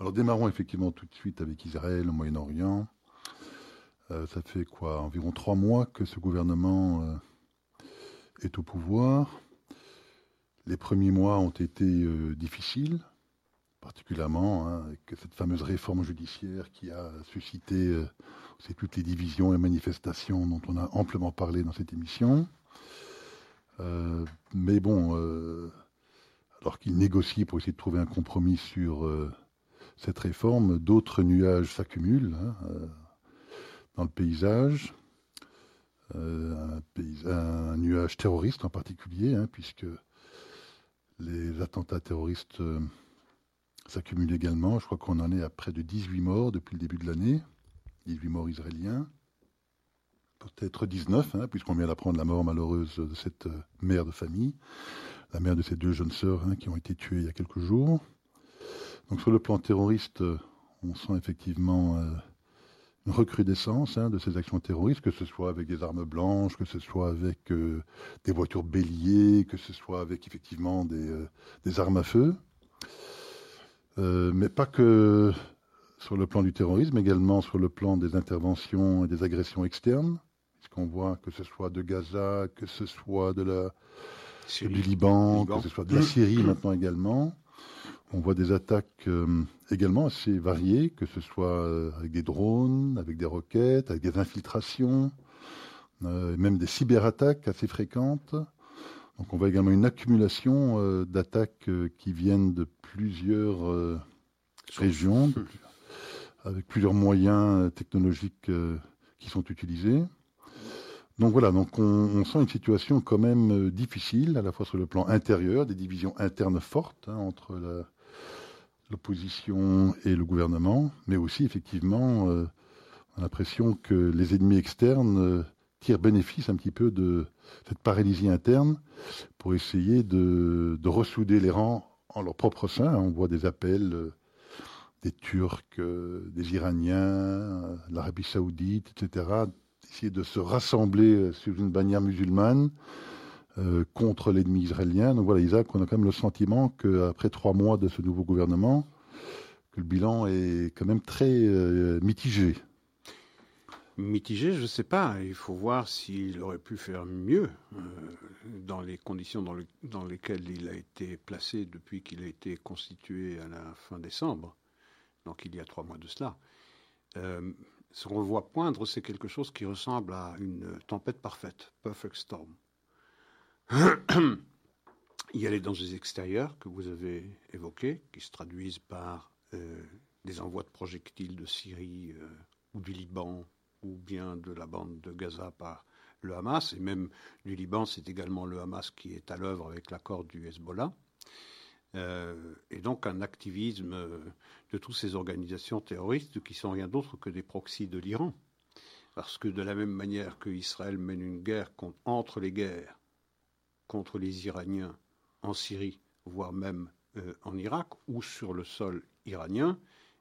Alors démarrons effectivement tout de suite avec Israël au Moyen-Orient. Euh, ça fait quoi Environ trois mois que ce gouvernement euh, est au pouvoir. Les premiers mois ont été euh, difficiles, particulièrement hein, avec cette fameuse réforme judiciaire qui a suscité toutes les divisions et manifestations dont on a amplement parlé dans cette émission. mais bon, alors qu'il négocie pour essayer de trouver un compromis sur cette réforme, d'autres nuages s'accumulent. Hein, dans le paysage. Euh, un, nuage terroriste en particulier, hein, puisque les attentats terroristes euh, s'accumulent également. Je crois qu'on en est à près de 18 morts depuis le début de l'année, 18 morts israéliens. Peut-être 19, hein, puisqu'on vient d'apprendre la mort malheureuse de cette euh, mère de famille, la mère de ces deux jeunes sœurs qui ont été tuées il y a quelques jours. Donc sur le plan terroriste, on sent effectivement recrudescence hein, de ces actions terroristes, que ce soit avec des armes blanches, que ce soit avec euh, des voitures béliers, que ce soit avec effectivement des, euh, armes à feu. Euh, mais pas que sur le plan du terrorisme, également sur le plan des interventions et des agressions externes, puisqu'on voit que ce soit de Gaza, que ce soit de la, du Liban, que ce soit de la Syrie maintenant également. On voit des attaques euh, également assez variées, que ce soit euh, avec des drones, avec des roquettes, avec des infiltrations, euh, même des cyberattaques assez fréquentes. Donc on voit également une accumulation d'attaques qui viennent de plusieurs régions, avec plusieurs moyens technologiques qui sont utilisés. Donc voilà, donc on, sent une situation quand même difficile, à la fois sur le plan intérieur, des divisions internes fortes hein, entre la, l'opposition et le gouvernement, mais aussi effectivement, euh, on a l'impression que les ennemis externes euh, tirent bénéfice un petit peu de cette paralysie interne pour essayer de, ressouder les rangs en leur propre sein. On voit des appels euh, des Turcs, des Iraniens, l'Arabie saoudite, etc., essayer de se rassembler sur une bannière musulmane euh, contre l'ennemi israélien. Donc voilà, Isaac, on a quand même le sentiment qu'après trois mois de ce nouveau gouvernement, que le bilan est quand même très euh, mitigé. Mitigé, je ne sais pas. Il faut voir s'il aurait pu faire mieux euh, dans les conditions dans, lesquelles il a été placé depuis qu'il a été constitué à la fin décembre, donc il y a trois mois de cela. ce qu'on voit poindre, c'est quelque chose qui ressemble à une tempête parfaite, perfect storm. Il y a les dangers extérieurs que vous avez évoqués, qui se traduisent par euh, des envois de projectiles de Syrie euh, ou du Liban, ou bien de la bande de Gaza par le Hamas, et même du Liban, c'est également le Hamas qui est à l'œuvre avec l'accord du Hezbollah. Euh, et donc un activisme de toutes ces organisations terroristes qui sont rien d'autre que des proxys de l'Iran. Parce que de la même manière que Israël mène une guerre entre les guerres, contre les Iraniens en Syrie, voire même euh, en Irak ou sur le sol iranien,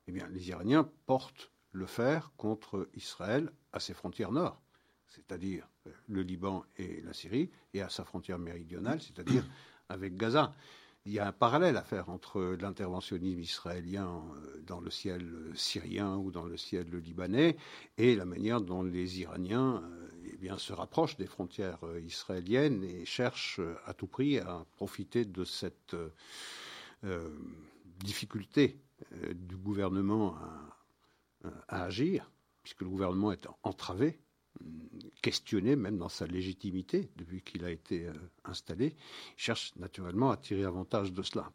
eh bien, les Iraniens portent le fer contre Israël à ses frontières nord, c'est-à-dire euh, le Liban et la Syrie, et à sa frontière méridionale, c'est-à-dire avec Gaza. Il y a un parallèle à faire entre l'interventionnisme israélien euh, dans le ciel syrien ou dans le ciel libanais et la manière dont les Iraniens eh se rapprochent des frontières euh, israéliennes et cherchent à tout prix à profiter de cette difficulté du gouvernement à, agir, puisque le gouvernement est entravé questionné même dans sa légitimité depuis qu'il a été euh, installé. Il cherche naturellement à tirer avantage de cela.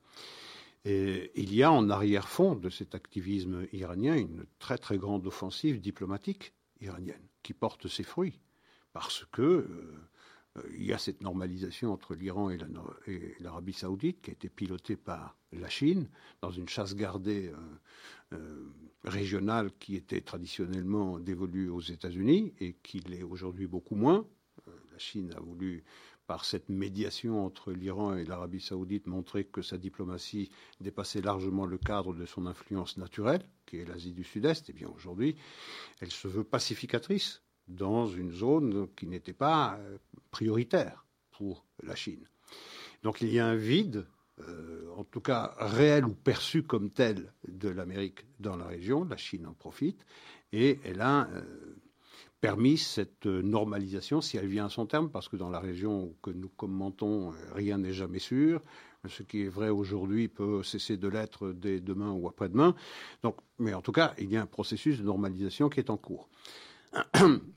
Et il y a en arrière-fond de cet activisme iranien une très très grande offensive diplomatique iranienne qui porte ses fruits parce que euh, euh, il y a cette normalisation entre l'Iran et l'Arabie saoudite qui a été pilotée par la Chine dans une chasse gardée euh, régionale qui était traditionnellement dévolue aux États-Unis et qui l'est aujourd'hui beaucoup moins. la Chine a voulu, par cette médiation entre l'Iran et l'Arabie saoudite, montrer que sa diplomatie dépassait largement le cadre de son influence naturelle, qui est l'Asie du Sud-Est. Et bien aujourd'hui, elle se veut pacificatrice dans une zone qui n'était pas euh, prioritaire pour la Chine. Donc il y a un vide en tout cas réelle ou perçue comme telle, de l'Amérique dans la région. La Chine en profite et elle a permis cette normalisation, si elle vient à son terme, parce que dans la région que nous commentons, rien n'est jamais sûr. Ce qui est vrai aujourd'hui peut cesser de l'être dès demain ou après-demain. Mais en tout cas, il y a un processus de normalisation qui est en cours.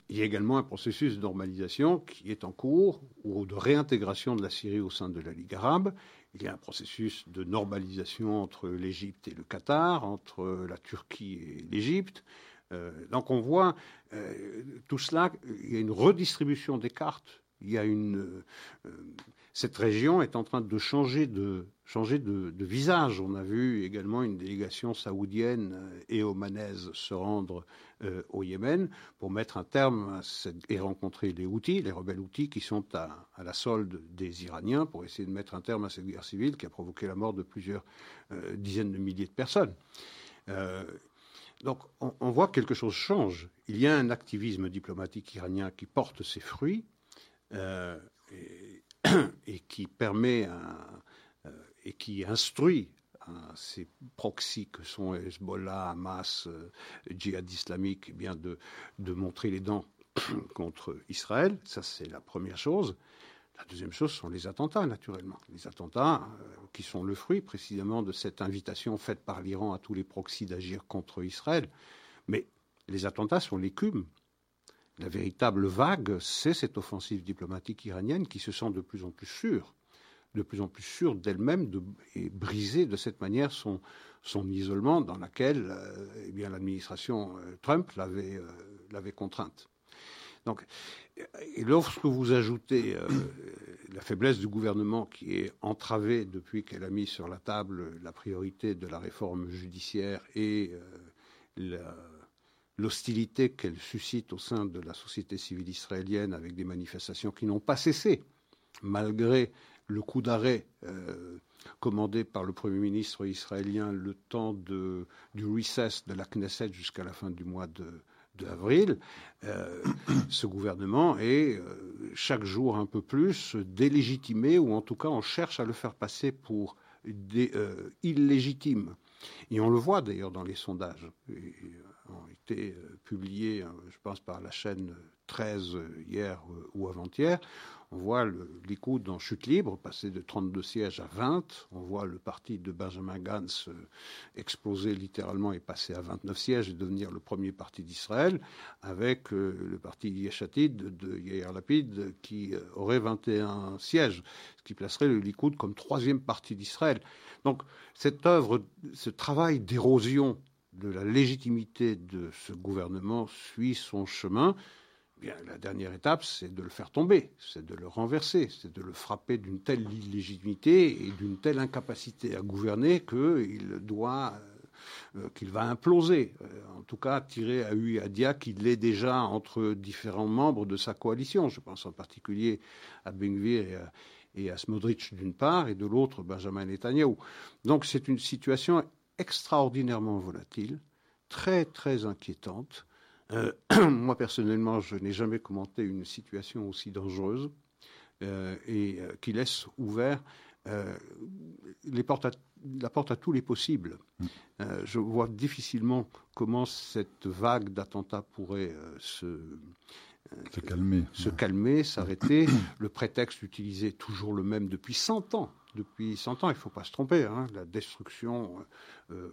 Il y a également un processus de normalisation qui est en cours ou de réintégration de la Syrie au sein de la Ligue arabe. Il y a un processus de normalisation entre l'Égypte et le Qatar, entre la Turquie et l'Égypte. Euh, donc on voit euh, tout cela, il y a une redistribution des cartes, une... Euh, cette région est en train de changer de, visage. On a vu également une délégation saoudienne et omanaise se rendre au Yémen pour mettre un terme et rencontrer les Houthis, les rebelles Houthis qui sont à, la solde des Iraniens pour essayer de mettre un terme à cette guerre civile qui a provoqué la mort de plusieurs dizaines de milliers de personnes. Donc on, voit que quelque chose change. Il y a un activisme diplomatique iranien qui porte ses fruits euh, et, qui permet euh, et qui instruit ces proxys que sont Hezbollah, Hamas, euh, djihad islamique, eh bien de, de montrer les dents contre Israël. Ça, c'est la première chose. La deuxième chose sont les attentats, naturellement. Les attentats euh, qui sont le fruit précisément de cette invitation faite par l'Iran à tous les proxys d'agir contre Israël. Mais les attentats sont l'écume. La véritable vague, c'est cette offensive diplomatique iranienne qui se sent de plus en plus sûre, de plus en plus sûre d'elle-même et briser de cette manière son, isolement dans laquelle euh, eh l'administration euh, Trump l'avait contrainte. Donc, et lorsque vous ajoutez euh, la faiblesse du gouvernement qui est entravée depuis qu'elle a mis sur la table la priorité de la réforme judiciaire et euh, l'hostilité qu'elle suscite au sein de la société civile israélienne avec des manifestations qui n'ont pas cessé, malgré le coup d'arrêt euh, commandé par le Premier ministre israélien le temps du recess de la Knesset jusqu'à la fin du mois de, d'avril, euh, ce gouvernement est euh, chaque jour un peu plus délégitimé, ou en tout cas on cherche à le faire passer pour illégitime. Et on le voit d'ailleurs dans les sondages. Ont été publiés, je pense, par la chaîne 13 hier ou avant-hier. On voit le Likoud en chute libre, passer de 32 sièges à 20. On voit le parti de Benjamin Gantz euh, exploser littéralement et passer à 29 sièges et devenir le premier parti d'Israël, avec euh, le parti Yeshatid de Yair Lapid qui euh, aurait 21 sièges, ce qui placerait le Likoud comme troisième parti d'Israël. Donc cette œuvre, ce travail d'érosion de la légitimité de ce gouvernement suit son chemin la dernière étape, c'est de le faire tomber, c'est de le renverser, c'est de le frapper d'une telle illégitimité et d'une telle incapacité à gouverner qu'il doit, euh, euh, qu'il va imploser. Euh, en tout cas, tirer à Hui à Dia qu'il est déjà entre différents membres de sa coalition. Je pense en particulier à Benvir et à, et à Smodrich d'une part, et de l'autre Benjamin Netanyahu. Donc c'est une situation extraordinairement volatile, très très inquiétante. Euh, moi, personnellement, je n'ai jamais commenté une situation aussi dangereuse euh, et euh, qui laisse ouvert les portes la porte à tous les possibles. Mm. je vois difficilement comment cette vague d'attentats pourrait se, se calmer, se calmer s'arrêter. le prétexte utilisé toujours le même depuis 100 ans depuis 100 ans, il ne faut pas se tromper. Hein. la destruction euh,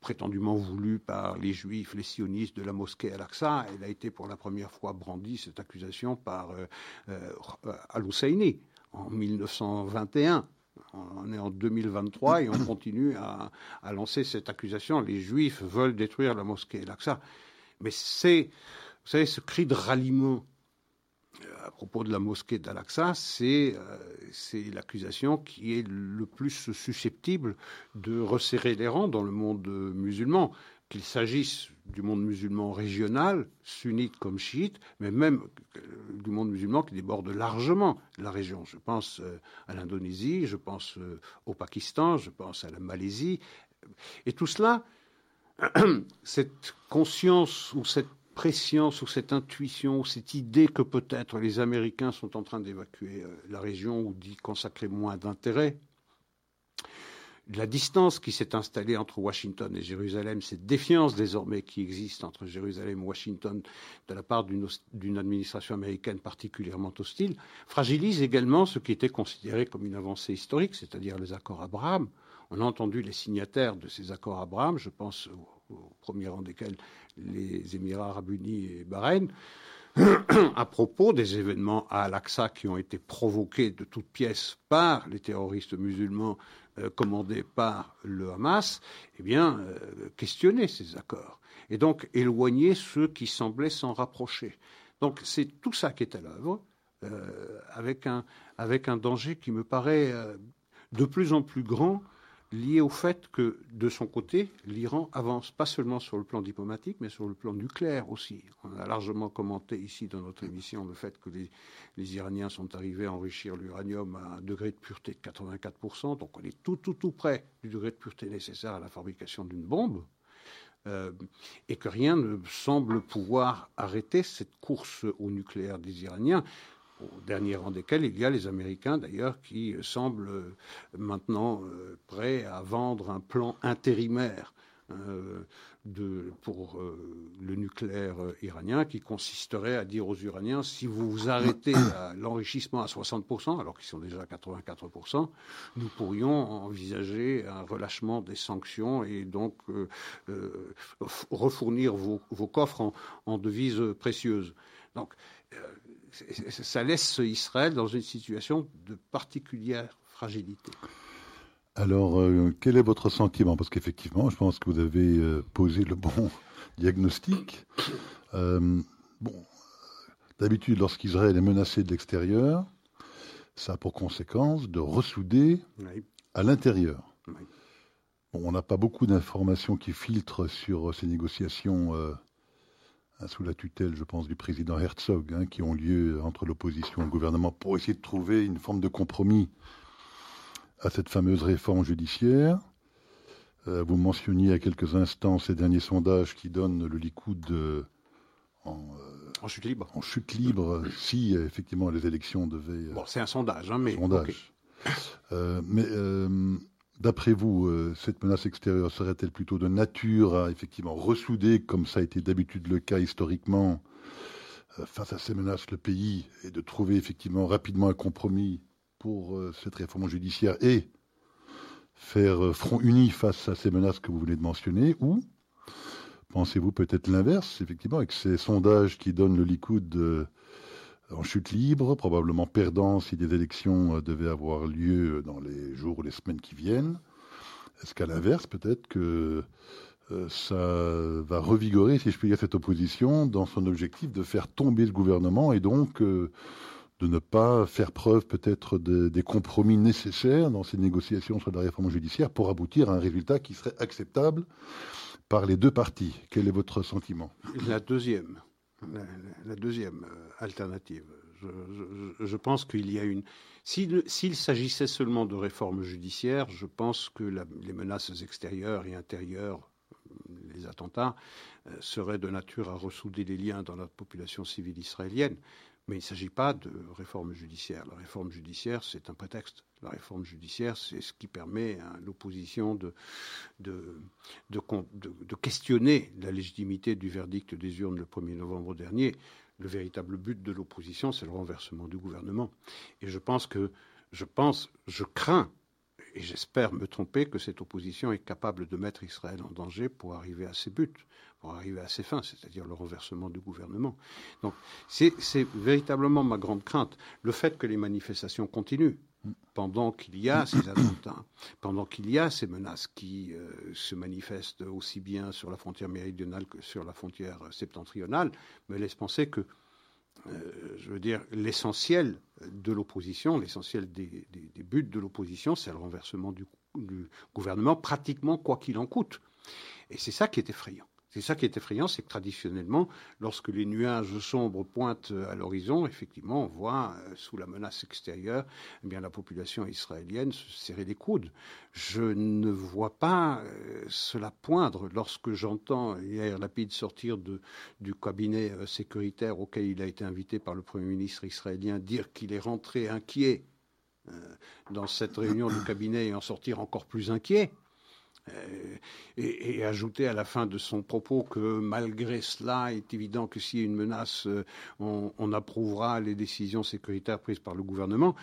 prétendument voulue par les juifs, les sionistes de la mosquée Al-Aqsa, elle a été pour la première fois brandie, cette accusation, par euh, euh, Al-Husseini en 1921. On est en 2023 et on continue à, à lancer cette accusation. Les juifs veulent détruire la mosquée Al-Aqsa. Mais c'est, vous savez, ce cri de ralliement à propos de la mosquée d'Al-Aqsa, c'est euh, l'accusation qui est le plus susceptible de resserrer les rangs dans le monde musulman, qu'il s'agisse du monde musulman régional, sunnite comme chiite, mais même euh, du monde musulman qui déborde largement la région. Je pense euh, à l'Indonésie, je pense au Pakistan, je pense à la Malaisie. Et tout cela, cette conscience ou cette préscience ou cette intuition ou cette idée que peut-être les Américains sont en train d'évacuer euh, la région ou d'y consacrer moins d'intérêt, la distance qui s'est installée entre Washington et Jérusalem, cette défiance désormais qui existe entre Jérusalem et Washington de la part d'une administration américaine particulièrement hostile, fragilise également ce qui était considéré comme une avancée historique, c'est-à-dire les accords Abraham. On a entendu les signataires de ces accords Abraham, je pense au premier rang desquels les Émirats arabes unis et Bahreïn, à propos des événements à Al-Aqsa qui ont été provoqués de toutes pièces par les terroristes musulmans euh, commandés par le Hamas, eh bien, euh, questionner ces accords et donc éloigner ceux qui semblaient s'en rapprocher. Donc c'est tout ça qui est à l'œuvre, euh, avec, un, avec un danger qui me paraît de plus en plus grand lié au fait que, de son côté, l'Iran avance pas seulement sur le plan diplomatique, mais sur le plan nucléaire aussi. On a largement commenté ici dans notre émission le fait que les, Iraniens sont arrivés à enrichir l'uranium à un degré de pureté de 84%, donc on est tout, tout, tout près du degré de pureté nécessaire à la fabrication d'une bombe. Euh, et que rien ne semble pouvoir arrêter cette course au nucléaire des Iraniens au dernier rang desquels il y a les Américains d'ailleurs qui semblent euh, maintenant euh, prêts à vendre un plan intérimaire euh, pour le nucléaire iranien qui consisterait à dire aux Iraniens si vous vous arrêtez à l'enrichissement à 60%, alors qu'ils sont déjà à 84%, nous pourrions envisager un relâchement des sanctions et donc refournir vos, vos coffres en, en, devises précieuses. Donc, ça laisse Israël dans une situation de particulière fragilité. Alors, euh, quel est votre sentiment? Parce qu'effectivement, je pense que vous avez euh, posé le bon diagnostic. Euh, bon, d'habitude, lorsqu'Israël est menacé de l'extérieur, ça a pour conséquence de ressouder à l'intérieur. on n'a pas beaucoup d'informations qui filtrent sur ces négociations sous la tutelle, je pense, du président Herzog, hein, qui ont lieu entre l'opposition et le gouvernement pour essayer de trouver une forme de compromis à cette fameuse réforme judiciaire. Euh, vous mentionniez à quelques instants ces derniers sondages qui donnent le Likoud euh, en, chute libre. En chute libre, si effectivement les élections devaient. Bon, c'est un sondage, hein, mais. Sondage. mais D'après vous, euh, cette menace extérieure serait-elle plutôt de nature à effectivement ressouder, comme ça a été d'habitude le cas historiquement, euh, face à ces menaces le pays et de trouver effectivement rapidement un compromis pour euh, cette réforme judiciaire et faire front uni face à ces menaces que vous venez de mentionner? Ou pensez-vous peut-être l'inverse, effectivement, avec ces sondages qui donnent le Likoud en chute libre, probablement perdant si des élections euh, devaient avoir lieu dans les jours ou les semaines qui viennent. Est-ce qu'à l'inverse, peut-être que euh, ça va revigorer, si je puis dire, cette opposition dans son objectif de faire tomber ce gouvernement et donc euh, de ne pas faire preuve peut-être des compromis nécessaires dans ces négociations sur la réforme judiciaire pour aboutir à un résultat qui serait acceptable par les deux parties? Quel est votre sentiment? La deuxième la, deuxième euh, alternative. Je, pense qu'il y a une. S'il s'agissait seulement de réforme judiciaire, je pense que les menaces extérieures et intérieures, les attentats, euh, seraient de nature à ressouder les liens dans la population civile israélienne. Mais il ne s'agit pas de réforme judiciaire. La réforme judiciaire, c'est un prétexte. La réforme judiciaire, c'est ce qui permet à l'opposition de questionner la légitimité du verdict des urnes le 1er novembre dernier. Le véritable but de l'opposition, c'est le renversement du gouvernement. Et je pense que, je pense, je crains et j'espère me tromper que cette opposition est capable de mettre Israël en danger pour arriver à ses buts, arriver à ses fins, c'est-à-dire le renversement du gouvernement. Donc c'est véritablement ma grande crainte, le fait que les manifestations continuent pendant qu'il y a ces attentats, pendant qu'il y a ces menaces qui euh, se manifestent aussi bien sur la frontière méridionale que sur la frontière septentrionale, me laisse penser que euh, je veux dire, l'essentiel de l'opposition, l'essentiel des, buts de l'opposition, c'est le renversement du, gouvernement, pratiquement quoi qu'il en coûte. Et c'est ça qui est effrayant. C'est ça qui est effrayant, c'est que traditionnellement, lorsque les nuages sombres pointent à l'horizon, effectivement, on voit, euh, sous la menace extérieure, eh la population israélienne se serrer les coudes. Je ne vois pas euh, cela poindre lorsque j'entends Yair Lapid sortir du cabinet euh, sécuritaire auquel il a été invité par le Premier ministre israélien dire qu'il est rentré inquiet dans cette réunion du cabinet et en sortir encore plus inquiet. Euh, et, ajouter à la fin de son propos que malgré cela, il est évident que s'il y a une menace, euh, on, approuvera les décisions sécuritaires prises par le gouvernement.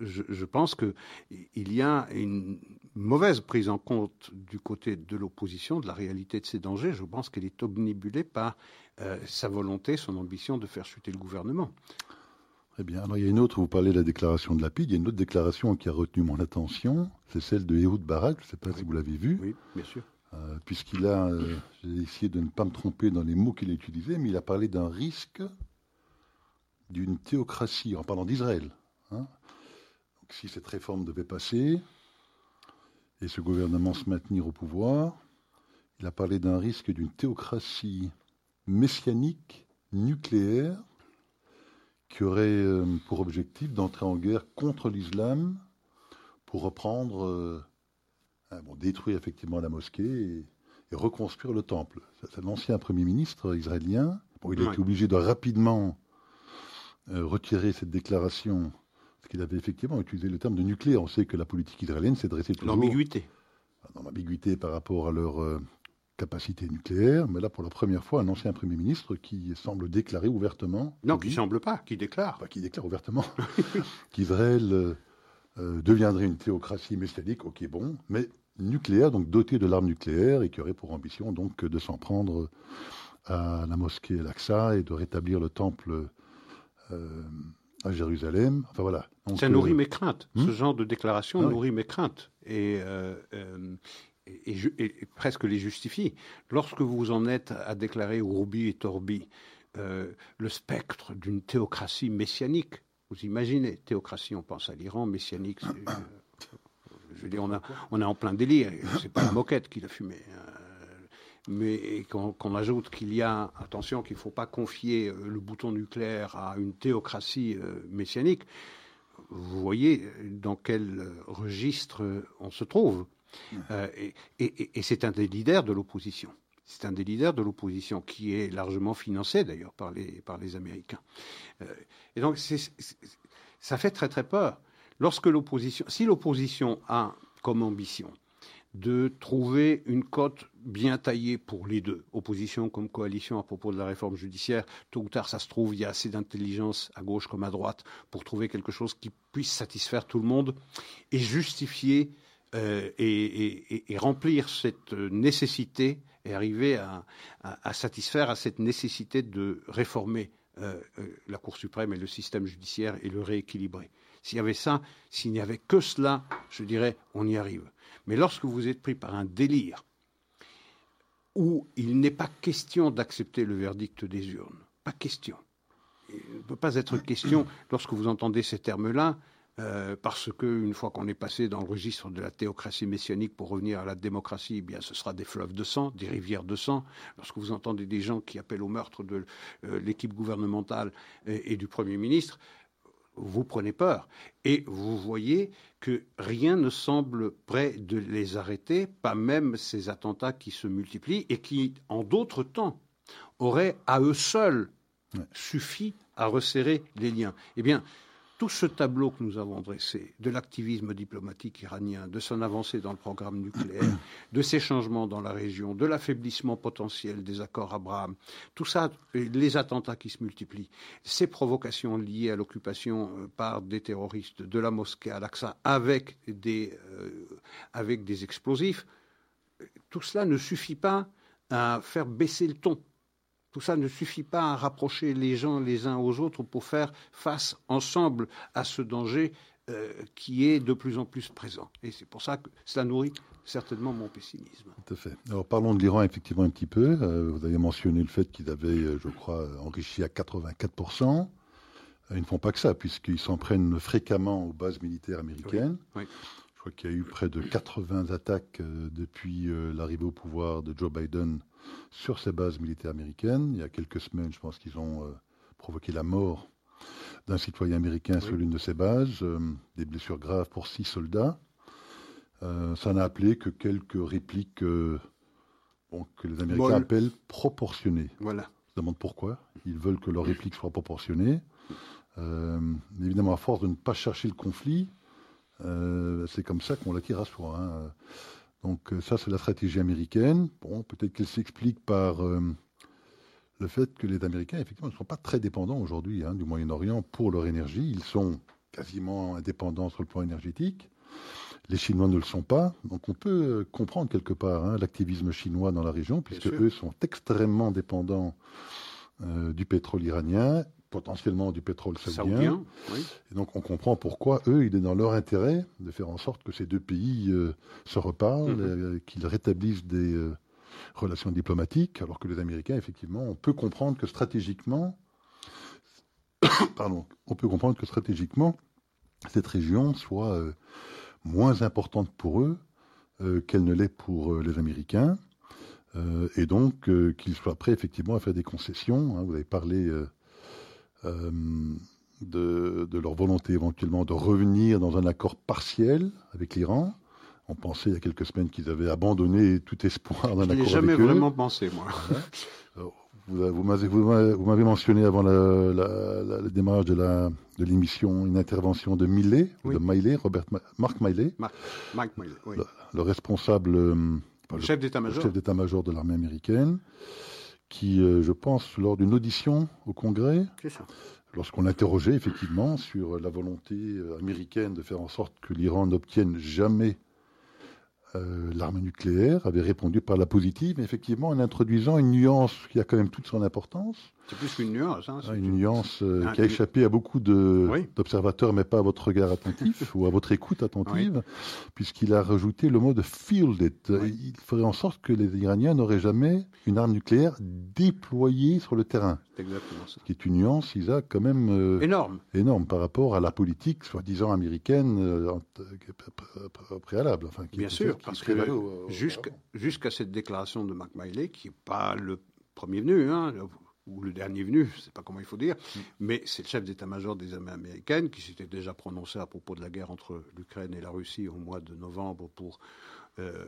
Je, je pense qu'il y a une mauvaise prise en compte du côté de l'opposition de la réalité de ces dangers. Je pense qu'elle est omnibulée par euh, sa volonté, son ambition de faire chuter le gouvernement. Très bien. Alors, il y a une autre, vous parlez de la déclaration de Lapide, il y a une autre déclaration qui a retenu mon attention, c'est celle de Ehud Barak, je ne sais pas si vous l'avez vue. Oui, bien sûr. Euh, puisqu'il a, euh, j'ai essayé de ne pas me tromper dans les mots qu'il a utilisés, mais il a parlé d'un risque d'une théocratie, en parlant d'Israël. Hein. si cette réforme devait passer et ce gouvernement se maintenir au pouvoir, il a parlé d'un risque d'une théocratie messianique nucléaire qui aurait euh, pour objectif d'entrer en guerre contre l'islam pour reprendre, euh, bon, détruire effectivement la mosquée et, reconstruire le temple. C'est l'ancien Premier ministre israélien. Bon, il a été obligé de rapidement euh, retirer cette déclaration, parce qu'il avait effectivement utilisé le terme de nucléaire. On sait que la politique israélienne s'est dressée toujours... L'ambiguïté. Dans l'ambiguïté par rapport à leur capacité nucléaire, mais là, pour la première fois, un ancien Premier ministre qui semble déclarer ouvertement. Non, qui ne semble pas, qui déclare. Qui déclare ouvertement qu'Israël euh, euh, deviendrait une théocratie messianique, ok, bon, mais nucléaire, donc dotée de l'arme nucléaire, et qui aurait pour ambition donc de s'en prendre à la mosquée Al-Aqsa et de rétablir le temple euh, à Jérusalem. Enfin voilà. Ça nourrit mes craintes. Ce hmm genre de déclaration ah nourrit mes craintes. Et et, presque les justifie. Lorsque vous en êtes à déclarer Roubi et Torbi euh, le spectre d'une théocratie messianique, vous imaginez, théocratie, on pense à l'Iran, messianique, euh, je on, a, on est en plein délire, c'est pas la moquette qui l'a fumé. Hein. mais qu'on ajoute qu'il y a, attention, qu'il ne faut pas confier euh, le bouton nucléaire à une théocratie messianique, vous voyez dans quel registre on se trouve. Euh, et, c'est un des leaders de l'opposition. C'est un des leaders de l'opposition qui est largement financé d'ailleurs par les, par les Américains. Euh, et donc ça fait très très peur. Lorsque l'opposition, si l'opposition a comme ambition de trouver une cote bien taillée pour les deux, opposition comme coalition à propos de la réforme judiciaire. Tôt ou tard, ça se trouve, il y a assez d'intelligence à gauche comme à droite pour trouver quelque chose qui puisse satisfaire tout le monde et justifier euh, et, remplir cette nécessité et arriver à, satisfaire à cette nécessité de réformer euh, euh, la Cour suprême et le système judiciaire et le rééquilibrer. S'il y avait ça, s'il n'y avait que cela, je dirais, on y arrive. Mais lorsque vous êtes pris par un délire où il n'est pas question d'accepter le verdict des urnes, pas question. Il ne peut pas être question, lorsque vous entendez ces termes-là, euh, parce qu'une fois qu'on est passé dans le registre de la théocratie messianique pour revenir à la démocratie, eh bien, ce sera des fleuves de sang, des rivières de sang. Lorsque vous entendez des gens qui appellent au meurtre de euh, l'équipe gouvernementale et, du Premier ministre, vous prenez peur. Et vous voyez que rien ne semble prêt de les arrêter, pas même ces attentats qui se multiplient et qui, en d'autres temps, auraient à eux seuls suffi à resserrer les liens. Eh bien, tout ce tableau que nous avons dressé de l'activisme diplomatique iranien, de son avancée dans le programme nucléaire, de ses changements dans la région, de l'affaiblissement potentiel des accords Abraham, tout ça, les attentats qui se multiplient, ces provocations liées à l'occupation euh, par des terroristes de la mosquée Al-Aqsa avec des, euh, avec des explosifs, tout cela ne suffit pas à faire baisser le ton tout ça ne suffit pas à rapprocher les gens les uns aux autres pour faire face ensemble à ce danger euh, qui est de plus en plus présent. Et c'est pour ça que cela nourrit certainement mon pessimisme. Tout à fait. Alors parlons de l'Iran effectivement un petit peu. Euh, vous avez mentionné le fait qu'ils avaient, euh, je crois, enrichi à 84%. Ils ne font pas que ça, puisqu'ils s'en prennent fréquemment aux bases militaires américaines. Je crois qu'il y a eu près de 80 attaques depuis l'arrivée au pouvoir de Joe Biden sur ces bases militaires américaines. Il y a quelques semaines, je pense qu'ils ont euh, provoqué la mort d'un citoyen américain sur l'une de ces bases, euh, des blessures graves pour six soldats. Euh, ça n'a appelé que quelques répliques que les Américains appellent proportionnées. Voilà. Je demande pourquoi. Ils veulent que leurs répliques soient proportionnées. évidemment, à force de ne pas chercher le conflit, c'est comme ça qu'on l'attire à soi. Hein. Donc ça, c'est la stratégie américaine. Bon, peut-être qu'elle s'explique par le fait que les Américains, effectivement, ne sont pas très dépendants aujourd'hui hein, du Moyen-Orient pour leur énergie. Ils sont quasiment indépendants sur le plan énergétique. Les Chinois ne le sont pas. Donc on peut comprendre quelque part hein, l'activisme chinois dans la région, puisque eux sont extrêmement dépendants euh, du pétrole iranien, potentiellement du pétrole saoudien. Et donc on comprend pourquoi eux, il est dans leur intérêt de faire en sorte que ces deux pays euh, se reparlent, mm-hmm. qu'ils rétablissent des euh, relations diplomatiques, alors que les Américains, effectivement, on peut comprendre que stratégiquement, pardon, on peut comprendre que stratégiquement, cette région soit euh, moins importante pour eux euh, qu'elle ne l'est pour euh, les Américains, et donc qu'ils soient prêts effectivement à faire des concessions. Hein. vous avez parlé de, de, leur volonté éventuellement de revenir dans un accord partiel avec l'Iran. On pensait il y a quelques semaines qu'ils avaient abandonné tout espoir d'un accord avec eux. Je jamais vraiment pensé, moi. Vous, m'avez mentionné avant le démarrage de l'émission une intervention de Millet, de Miley, Robert, Marc oui. le, responsable, euh, le, chef d'état-major de l'armée américaine, qui, euh, je pense, lors d'une audition au Congrès, lorsqu'on l'interrogeait effectivement sur la volonté euh, américaine de faire en sorte que l'Iran n'obtienne jamais euh, l'arme nucléaire avait répondu par la positive, effectivement en introduisant une nuance qui a quand même toute son importance. C'est plus qu'une nuance. Hein, ah, une nuance euh, qui a échappé à beaucoup d'observateurs, mais pas à votre regard attentif ou à votre écoute attentive, puisqu'il a rajouté le mot de field it. Il ferait en sorte que les Iraniens n'auraient jamais une arme nucléaire déployée sur le terrain. Exactement ça. Qui est une nuance, Isa, quand même euh, énorme. énorme par rapport à la politique soi-disant américaine préalable. Enfin, Bien sûr, parce que jusqu'à cette déclaration de Mark Miley, qui n'est pas le premier venu, hein, ou le dernier venu, je ne sais pas comment il faut dire, mm. mais c'est le chef d'état-major des armées américaines qui s'était déjà prononcé à propos de la guerre entre l'Ukraine et la Russie au mois de novembre pour, euh,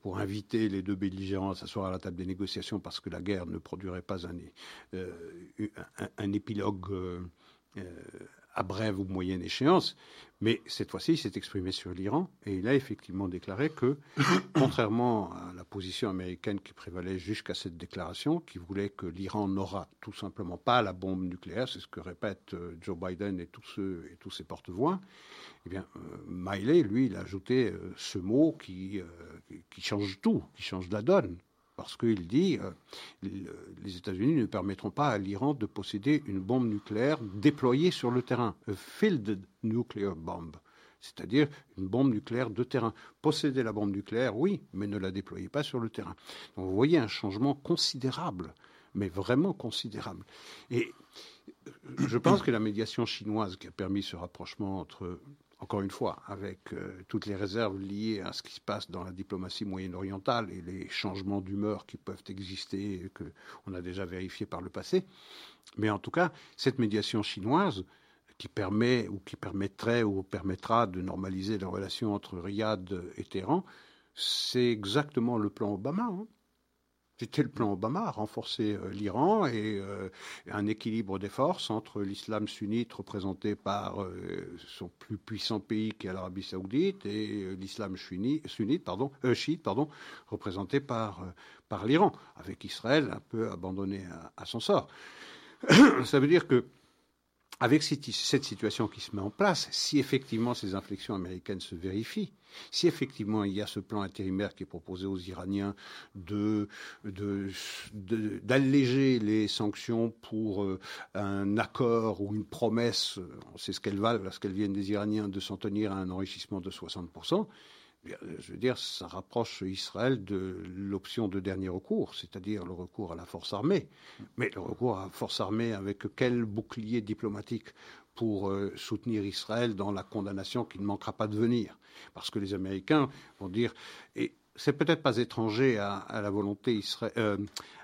pour inviter les deux belligérants à s'asseoir à la table des négociations parce que la guerre ne produirait pas un, euh, un, épilogue euh, à brève ou moyenne échéance. Mais cette fois-ci, il s'est exprimé sur l'Iran et il a effectivement déclaré que, contrairement à la position américaine qui prévalait jusqu'à cette déclaration, qui voulait que l'Iran n'aura tout simplement pas la bombe nucléaire, c'est ce que répètent euh, Joe Biden et tous, ses porte-voix, eh bien, euh, Miley, lui, il a ajouté euh, ce mot qui, qui change tout, qui change la donne parce qu'il dit euh, les États-Unis ne permettront pas à l'Iran de posséder une bombe nucléaire déployée sur le terrain, a field nuclear bomb, c'est-à-dire une bombe nucléaire de terrain. Posséder la bombe nucléaire, oui, mais ne la déployez pas sur le terrain. Donc vous voyez un changement considérable, mais vraiment considérable. Et je pense que la médiation chinoise qui a permis ce rapprochement entre encore une fois, avec euh, toutes les réserves liées à ce qui se passe dans la diplomatie moyen-orientale et les changements d'humeur qui peuvent exister et qu'on a déjà vérifié par le passé. Mais en tout cas, cette médiation chinoise qui permet ou qui permettrait ou permettra de normaliser les relations entre Riyad et Téhéran, c'est exactement le plan Obama. Hein. C'était le plan Obama, renforcer euh, l'Iran et euh, un équilibre des forces entre l'islam sunnite représenté par euh, son plus puissant pays qui est l'Arabie saoudite et l'islam sunnite, pardon, chiite, pardon, représenté par, par l'Iran, avec Israël un peu abandonné à son sort. Ça veut dire que avec cette, situation qui se met en place, si effectivement ces inflexions américaines se vérifient, si effectivement il y a ce plan intérimaire qui est proposé aux Iraniens d'alléger les sanctions pour euh, un accord ou une promesse, sait ce qu'elles valent lorsqu'elles viennent des Iraniens, de s'en tenir à un enrichissement de 60%, je veux dire, ça rapproche Israël de l'option de dernier recours, c'est-à-dire le recours à la force armée. Mais le recours à la force armée avec quel bouclier diplomatique pour euh, soutenir Israël dans la condamnation qui ne manquera pas de venir? Parce que les Américains vont dire, et c'est peut-être pas étranger à, la volonté Israël, euh,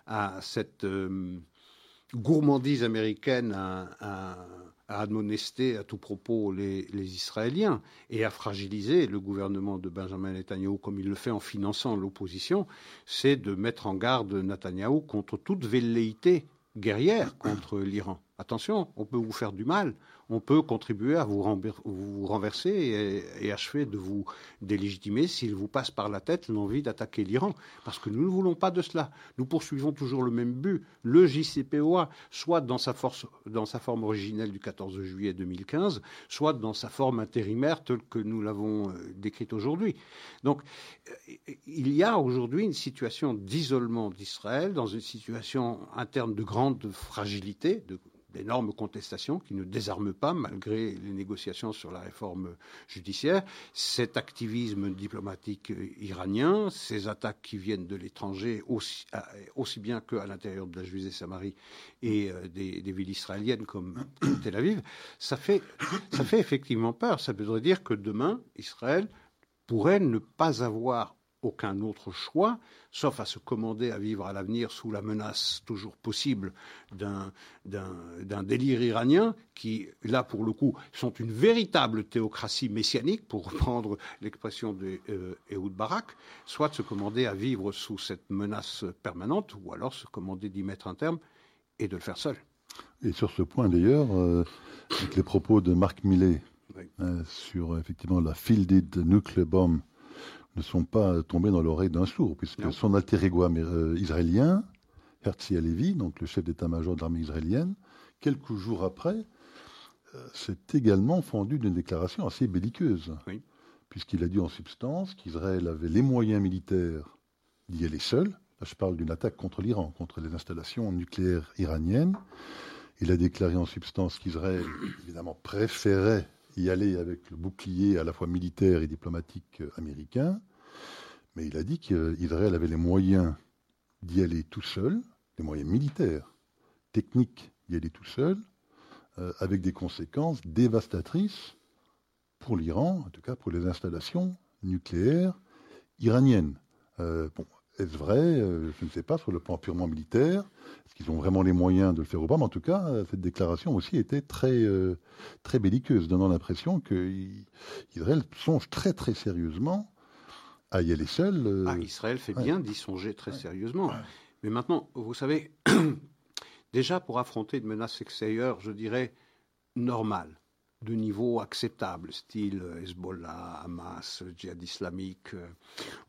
à cette euh, gourmandise américaine, admonester à tout propos les, Israéliens et à fragiliser le gouvernement de Benjamin Netanyahu comme il le fait en finançant l'opposition, c'est de mettre en garde Netanyahu contre toute velléité guerrière contre l'Iran. Attention, on peut vous faire du mal, on peut contribuer à vous, renverser et, achever de vous délégitimer s'il vous passe par la tête l'envie d'attaquer l'Iran. Parce que nous ne voulons pas de cela. Nous poursuivons toujours le même but. Le JCPOA, soit dans sa, dans sa forme originelle du 14 juillet 2015, soit dans sa forme intérimaire telle que nous l'avons euh, décrite aujourd'hui. Donc, euh, il y a aujourd'hui une situation d'isolement d'Israël, dans une situation interne de grande fragilité, d'énormes contestations qui ne désarment pas malgré les négociations sur la réforme judiciaire, cet activisme diplomatique iranien, ces attaques qui viennent de l'étranger aussi, aussi bien qu'à l'intérieur de la Judée-Samarie et euh, des, des, villes israéliennes comme Tel Aviv, ça fait, ça fait effectivement peur. Ça voudrait dire que demain, Israël pourrait ne pas avoir aucun autre choix, sauf à se commander à vivre à l'avenir sous la menace toujours possible d'un délire iranien qui, là pour le coup, sont une véritable théocratie messianique, pour reprendre l'expression de euh, Ehud Barak, soit de se commander à vivre sous cette menace permanente, ou alors se commander d'y mettre un terme et de le faire seul. Et sur ce point d'ailleurs, euh, avec les propos de Marc Millet euh, sur effectivement la fielded nuclear bomb ne sont pas tombés dans l'oreille d'un sourd, puisque son alter ego euh, israélien, Herzl Alevi, donc le chef d'état-major de l'armée israélienne, quelques jours après, euh, s'est également fendu d'une déclaration assez belliqueuse, puisqu'il a dit en substance qu'Israël avait les moyens militaires d'y aller seul. Là, je parle d'une attaque contre l'Iran, contre les installations nucléaires iraniennes. Il a déclaré en substance qu'Israël, évidemment, préférait y aller avec le bouclier à la fois militaire et diplomatique euh, américain, mais il a dit qu'Israël avait les moyens d'y aller tout seul, les moyens militaires, techniques d'y aller tout seul, euh, avec des conséquences dévastatrices pour l'Iran, en tout cas pour les installations nucléaires iraniennes. Euh, bon, est-ce vrai? Euh, Je ne sais pas, sur le plan purement militaire. Est-ce qu'ils ont vraiment les moyens de le faire ou pas? Mais en tout cas, cette déclaration aussi était très, très belliqueuse, donnant l'impression qu'Israël songe très très sérieusement à y aller seul. Ah, Israël fait bien d'y songer très sérieusement. Mais maintenant, vous savez, déjà pour affronter une menace extérieure, je dirais, normale, de niveau acceptable, style Hezbollah, Hamas, djihad islamique, euh,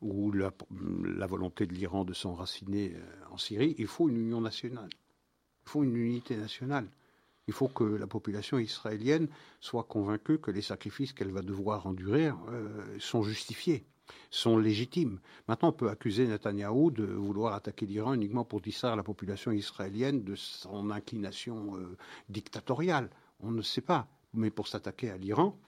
ou la, volonté de l'Iran de s'enraciner euh, en Syrie, il faut une union nationale. Il faut une unité nationale. Il faut que la population israélienne soit convaincue que les sacrifices qu'elle va devoir endurer euh, sont justifiés, sont légitimes. Maintenant, on peut accuser Netanyahou de vouloir attaquer l'Iran uniquement pour distraire la population israélienne de son inclination dictatoriale. On ne sait pas. Mais pour s'attaquer à l'Iran,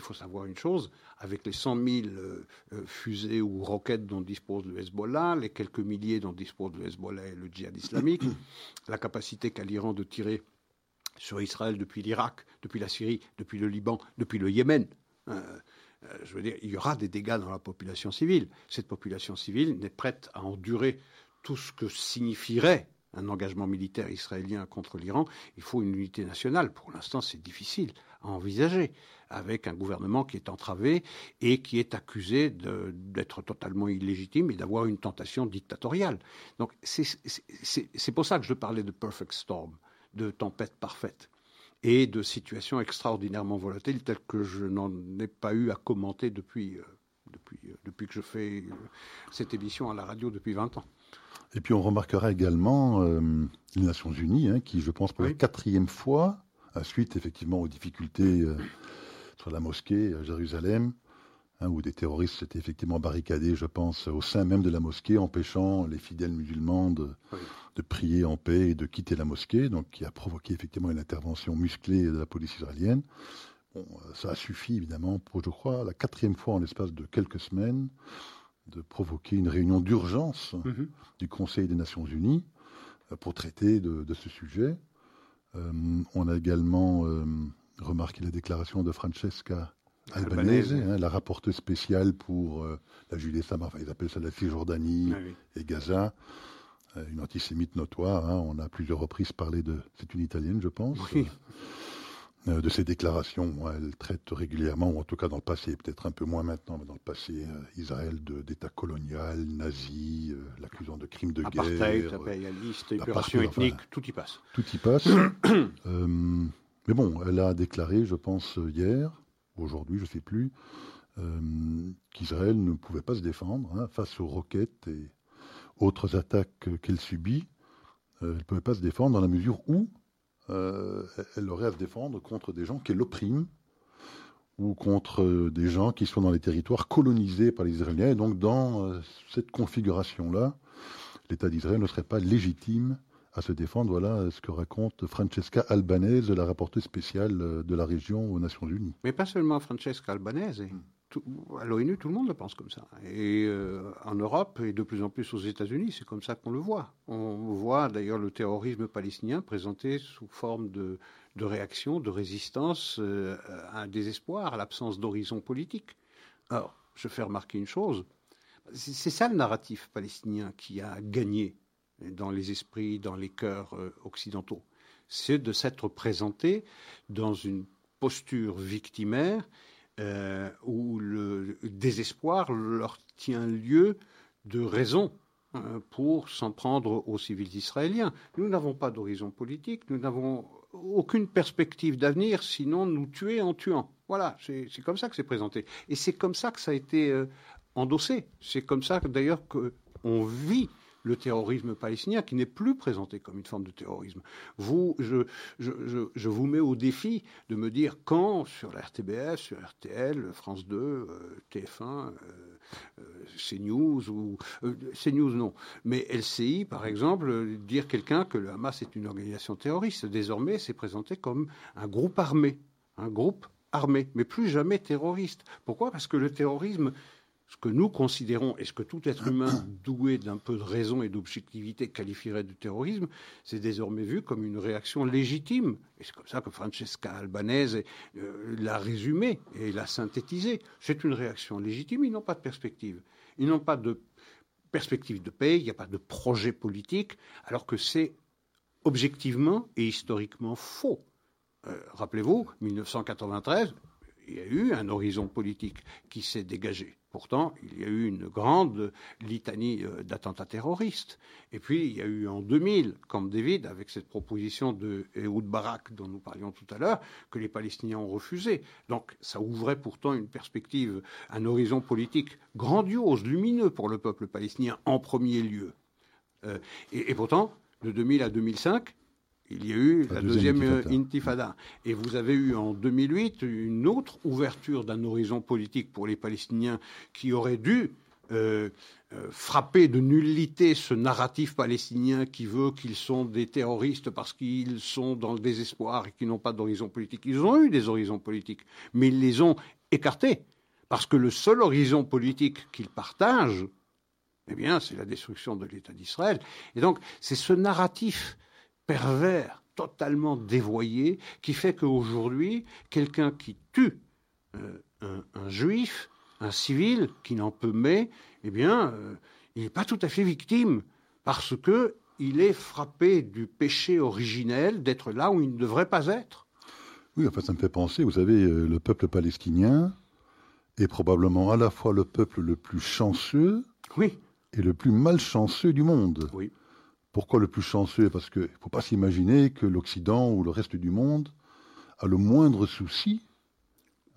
il faut savoir une chose, avec les 100 000 euh, euh, fusées ou roquettes dont dispose le Hezbollah, les quelques milliers dont dispose le Hezbollah et le djihad islamique, la capacité qu'a l'Iran de tirer sur Israël depuis l'Irak, depuis la Syrie, depuis le Liban, depuis le Yémen. Euh, je veux dire, il y aura des dégâts dans la population civile. Cette population civile n'est prête à endurer tout ce que signifierait un engagement militaire israélien contre l'Iran, il faut une unité nationale. Pour l'instant, c'est difficile à envisager, avec un gouvernement qui est entravé et qui est accusé d'être totalement illégitime et d'avoir une tentation dictatoriale. Donc c'est pour ça que je parlais de perfect storm, de tempête parfaite et de situation extraordinairement volatile telle que je n'en ai pas eu à commenter depuis, euh, depuis, euh, depuis que je fais euh, cette émission à la radio depuis 20 ans. Et puis on remarquera également les Nations Unies, hein, qui, je pense, pour la quatrième fois, à suite effectivement aux difficultés sur la mosquée à Jérusalem, hein, où des terroristes s'étaient effectivement barricadés, je pense, au sein même de la mosquée, empêchant les fidèles musulmans de, prier en paix et de quitter la mosquée, donc qui a provoqué effectivement une intervention musclée de la police israélienne. Bon, euh, ça a suffi évidemment pour, je crois, la quatrième fois en l'espace de quelques semaines, de provoquer une réunion d'urgence mhm. du Conseil des Nations Unies euh, pour traiter de, ce sujet. Euh, on a également euh, remarqué la déclaration de Francesca Albanese, hein, la rapporteuse spéciale pour la Judée-Samar, enfin, ils appellent ça la Cisjordanie ah et Gaza, une antisémite notoire. Hein. on a à plusieurs reprises parlé de. C'est une italienne, je pense. de ces déclarations. Elle traite régulièrement, ou en tout cas dans le passé, peut-être un peu moins maintenant, mais dans le passé, Israël d'État colonial, nazi, l'accusant de crimes de guerre. Apartheid, impérialiste, épuration ethnique, tout y passe. Tout y passe. mais bon, elle a déclaré, je pense, hier, aujourd'hui, je ne sais plus, qu'Israël ne pouvait pas se défendre hein, face aux roquettes et autres attaques qu'elle subit. elle ne pouvait pas se défendre dans la mesure où euh, elle aurait à se défendre contre des gens qui l'oppriment ou contre des gens qui sont dans les territoires colonisés par les Israéliens. Et donc, dans euh, cette configuration-là, l'État d'Israël ne serait pas légitime à se défendre. Voilà ce que raconte Francesca Albanese, la rapporteuse spéciale euh, de la région aux Nations Unies. Mais pas seulement Francesca Albanese. À l'ONU, tout le monde le pense comme ça. Et euh, en Europe, et de plus en plus aux États-Unis, c'est comme ça qu'on le voit. On voit d'ailleurs le terrorisme palestinien présenté sous forme de, réaction, de résistance euh, à un désespoir, à l'absence d'horizon politique. Alors, je fais remarquer une chose. C'est ça le narratif palestinien qui a gagné dans les esprits, dans les cœurs euh, occidentaux. C'est de s'être présenté dans une posture victimaire euh, où le désespoir leur tient lieu de raison hein, pour s'en prendre aux civils israéliens. Nous n'avons pas d'horizon politique, nous n'avons aucune perspective d'avenir, sinon nous tuer en tuant. Voilà, c'est comme ça que c'est présenté. Et c'est comme ça que ça a été euh, endossé. C'est comme ça d'ailleurs qu'on vit le terrorisme palestinien, qui n'est plus présenté comme une forme de terrorisme. Vous, je, je, je, vous mets au défi de me dire quand, sur la RTBF, sur RTL, France 2, euh, TF1, euh, euh, CNews, ou CNews non, mais LCI, par exemple, dire quelqu'un que le Hamas est une organisation terroriste. Désormais, c'est présenté comme un groupe armé, un groupe armé, mais plus jamais terroriste. Pourquoi? Parce que le terrorisme ce que nous considérons, et ce que tout être humain doué d'un peu de raison et d'objectivité qualifierait de terrorisme, c'est désormais vu comme une réaction légitime. Et c'est comme ça que Francesca Albanese euh, l'a résumé et l'a synthétisé. C'est une réaction légitime, ils n'ont pas de perspective. Ils n'ont pas de perspective de paix, il n'y a pas de projet politique, alors que c'est objectivement et historiquement faux. Euh, rappelez-vous, 1993, il y a eu un horizon politique qui s'est dégagé. Pourtant, il y a eu une grande litanie euh, d'attentats terroristes. Et puis, il y a eu en 2000, Camp David, avec cette proposition de Ehud Barak dont nous parlions tout à l'heure, que les Palestiniens ont refusé. Donc, ça ouvrait pourtant une perspective, un horizon politique grandiose, lumineux pour le peuple palestinien en premier lieu. Euh, et, et pourtant, de 2000 à 2005, il y a eu la, deuxième, intifada. Et vous avez eu en 2008 une autre ouverture d'un horizon politique pour les Palestiniens qui aurait dû euh, euh, frapper de nullité ce narratif palestinien qui veut qu'ils sont des terroristes parce qu'ils sont dans le désespoir et qu'ils n'ont pas d'horizon politique. Ils ont eu des horizons politiques, mais ils les ont écartés parce que le seul horizon politique qu'ils partagent, eh bien, c'est la destruction de l'État d'Israël. Et donc, c'est ce narratif pervers, totalement dévoyé, qui fait qu'aujourd'hui, quelqu'un qui tue euh, un, juif, un civil, qui n'en peut mais, eh bien, euh, il n'est pas tout à fait victime, parce que il est frappé du péché originel d'être là où il ne devrait pas être. Oui, enfin, ça me fait penser, vous savez, euh, le peuple palestinien est probablement à la fois le peuple le plus chanceux oui. et le plus malchanceux du monde. Oui. Pourquoi le plus chanceux Parce qu'il ne faut pas s'imaginer que l'Occident ou le reste du monde a le moindre souci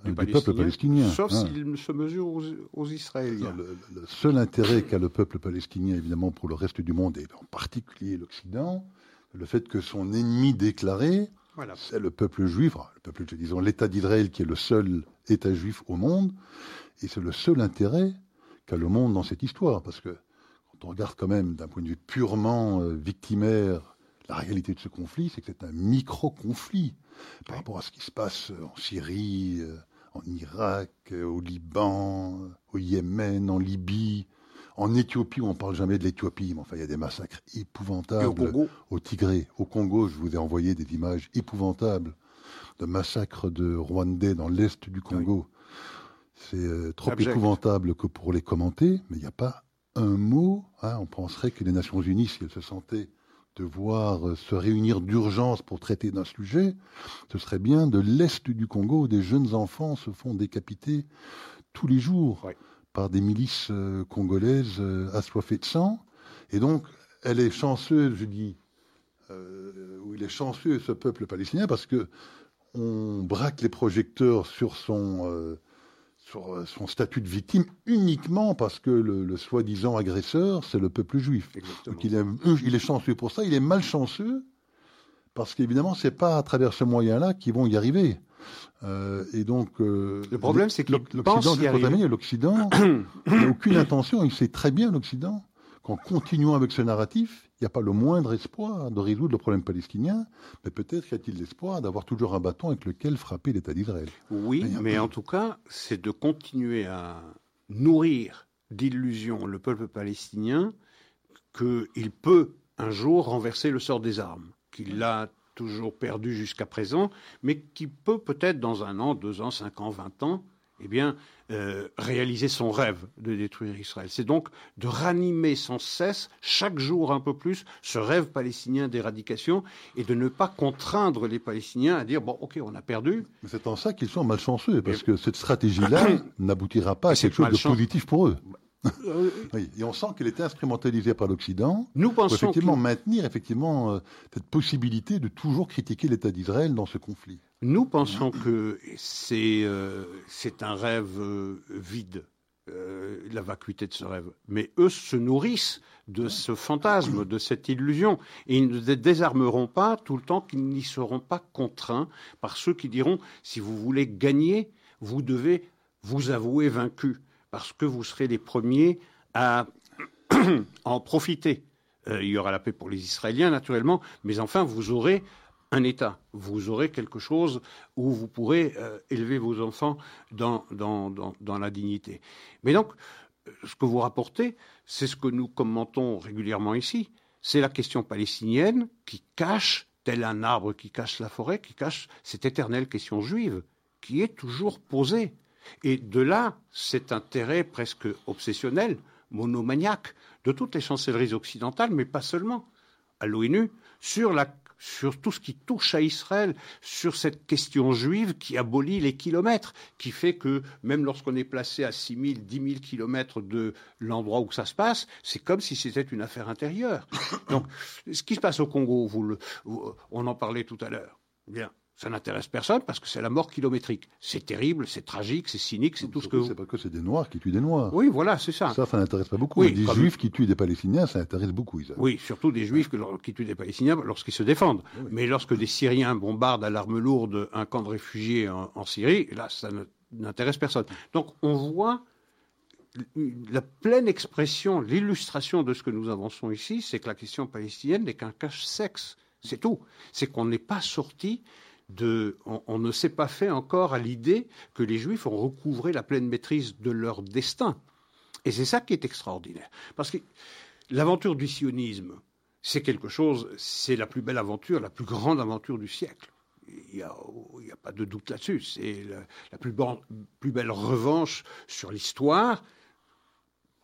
du, peuple palestinien. Sauf hein. s'il se mesure aux, Israéliens. Le, seul intérêt qu'a le peuple palestinien, évidemment, pour le reste du monde, et en particulier l'Occident, le fait que son ennemi déclaré, c'est le peuple juif, le peuple, disons, l'État d'Israël qui est le seul État juif au monde, et c'est le seul intérêt qu'a le monde dans cette histoire, parce que on regarde quand même d'un point de vue purement euh, victimaire la réalité de ce conflit, c'est que c'est un micro-conflit par rapport à ce qui se passe en Syrie, euh, en Irak, euh, au Liban, au Yémen, en Libye, en Éthiopie, on ne parle jamais de l'Éthiopie, mais enfin, il y a des massacres épouvantables. au Congo Au Tigré, au Congo, je vous ai envoyé des images épouvantables de massacres de Rwandais dans l'est du Congo. C'est trop épouvantable que pour les commenter, mais il n'y a pas un mot, hein, on penserait que les Nations Unies, si elles se sentaient de voir euh, se réunir d'urgence pour traiter d'un sujet, ce serait bien de l'Est du Congo où des jeunes enfants se font décapiter tous les jours par des milices euh, congolaises euh, assoiffées de sang. Et donc, elle est chanceuse, je dis, où il est chanceux ce peuple palestinien parce que on braque les projecteurs sur son sur euh, son statut de victime uniquement parce que le, soi-disant agresseur, c'est le peuple juif. Donc il est, il est chanceux pour ça, il est malchanceux parce qu'évidemment, c'est pas à travers ce moyen-là qu'ils vont y arriver. Euh, et donc, euh, le problème, c'est que l'Occident, l'Occident n'a aucune intention. Il sait très bien l'Occident qu'en continuant avec ce narratif, il n'y a pas le moindre espoir de résoudre le problème palestinien, mais peut-être y a-t-il l'espoir d'avoir toujours un bâton avec lequel frapper l'État d'Israël. Oui, mais en tout cas, c'est de continuer à nourrir d'illusions le peuple palestinien qu'il peut un jour renverser le sort des armes, qu'il l'a toujours perdu jusqu'à présent, mais qui peut peut-être dans un an, deux ans, cinq ans, vingt ans, eh bien, euh, réaliser son rêve de détruire Israël. C'est donc de ranimer sans cesse, chaque jour un peu plus, ce rêve palestinien d'éradication et de ne pas contraindre les Palestiniens à dire bon, ok, on a perdu. C'est en ça qu'ils sont malchanceux, parce que cette stratégie-là n'aboutira pas à quelque chose de positif pour eux. Euh, oui, et on sent qu'elle était instrumentalisée par l'Occident Nous pensons pour effectivement maintenir effectivement euh, cette possibilité de toujours critiquer l'État d'Israël dans ce conflit. Nous pensons que c'est euh, un rêve vide, la vacuité de ce rêve. Mais eux se nourrissent de ce fantasme, de cette illusion, et ils ne désarmeront pas tout le temps qu'ils n'y seront pas contraints par ceux qui diront si vous voulez gagner, vous devez vous avouer vaincu parce que vous serez les premiers à en profiter. Euh, il y aura la paix pour les Israéliens, naturellement, mais enfin, vous aurez un État. Vous aurez quelque chose où vous pourrez euh, élever vos enfants dans, dans, dans, la dignité. Mais donc, euh, ce que vous rapportez, c'est ce que nous commentons régulièrement ici. C'est la question palestinienne qui cache, tel un arbre qui cache la forêt, qui cache cette éternelle question juive, qui est toujours posée. Et de là, cet intérêt presque obsessionnel, monomaniaque, de toutes les chancelleries occidentales, mais pas seulement, à l'ONU, sur, tout ce qui touche à Israël, sur cette question juive qui abolit les kilomètres, qui fait que même lorsqu'on est placé à 6 000, 10 000 kilomètres de l'endroit où ça se passe, c'est comme si c'était une affaire intérieure. Donc, ce qui se passe au Congo, on en parlait tout à l'heure. Bien, ça n'intéresse personne parce que c'est la mort kilométrique. C'est terrible, c'est tragique, c'est cynique, c'est tout ce que. C'est pas que c'est des Noirs qui tuent des Noirs. Oui, voilà, c'est ça. Ça, ça n'intéresse pas beaucoup. des Juifs qui tuent des Palestiniens, ça intéresse beaucoup, Isaac. Oui, surtout des Juifs qui tuent des Palestiniens lorsqu'ils se défendent. Mais lorsque des Syriens bombardent à l'arme lourde un camp de réfugiés en, Syrie, là, ça n'intéresse personne. Donc, on voit la pleine expression, l'illustration de ce que nous avançons ici, c'est que la question palestinienne n'est qu'un cache-sexe. C'est tout. C'est qu'on n'est pas sorti on, ne s'est pas fait encore à l'idée que les Juifs ont recouvré la pleine maîtrise de leur destin. Et c'est ça qui est extraordinaire. Parce que l'aventure du sionisme, c'est quelque chose, c'est la plus belle aventure, la plus grande aventure du siècle. Il n'y a, pas de doute là-dessus. C'est la, plus, plus, belle revanche sur l'histoire,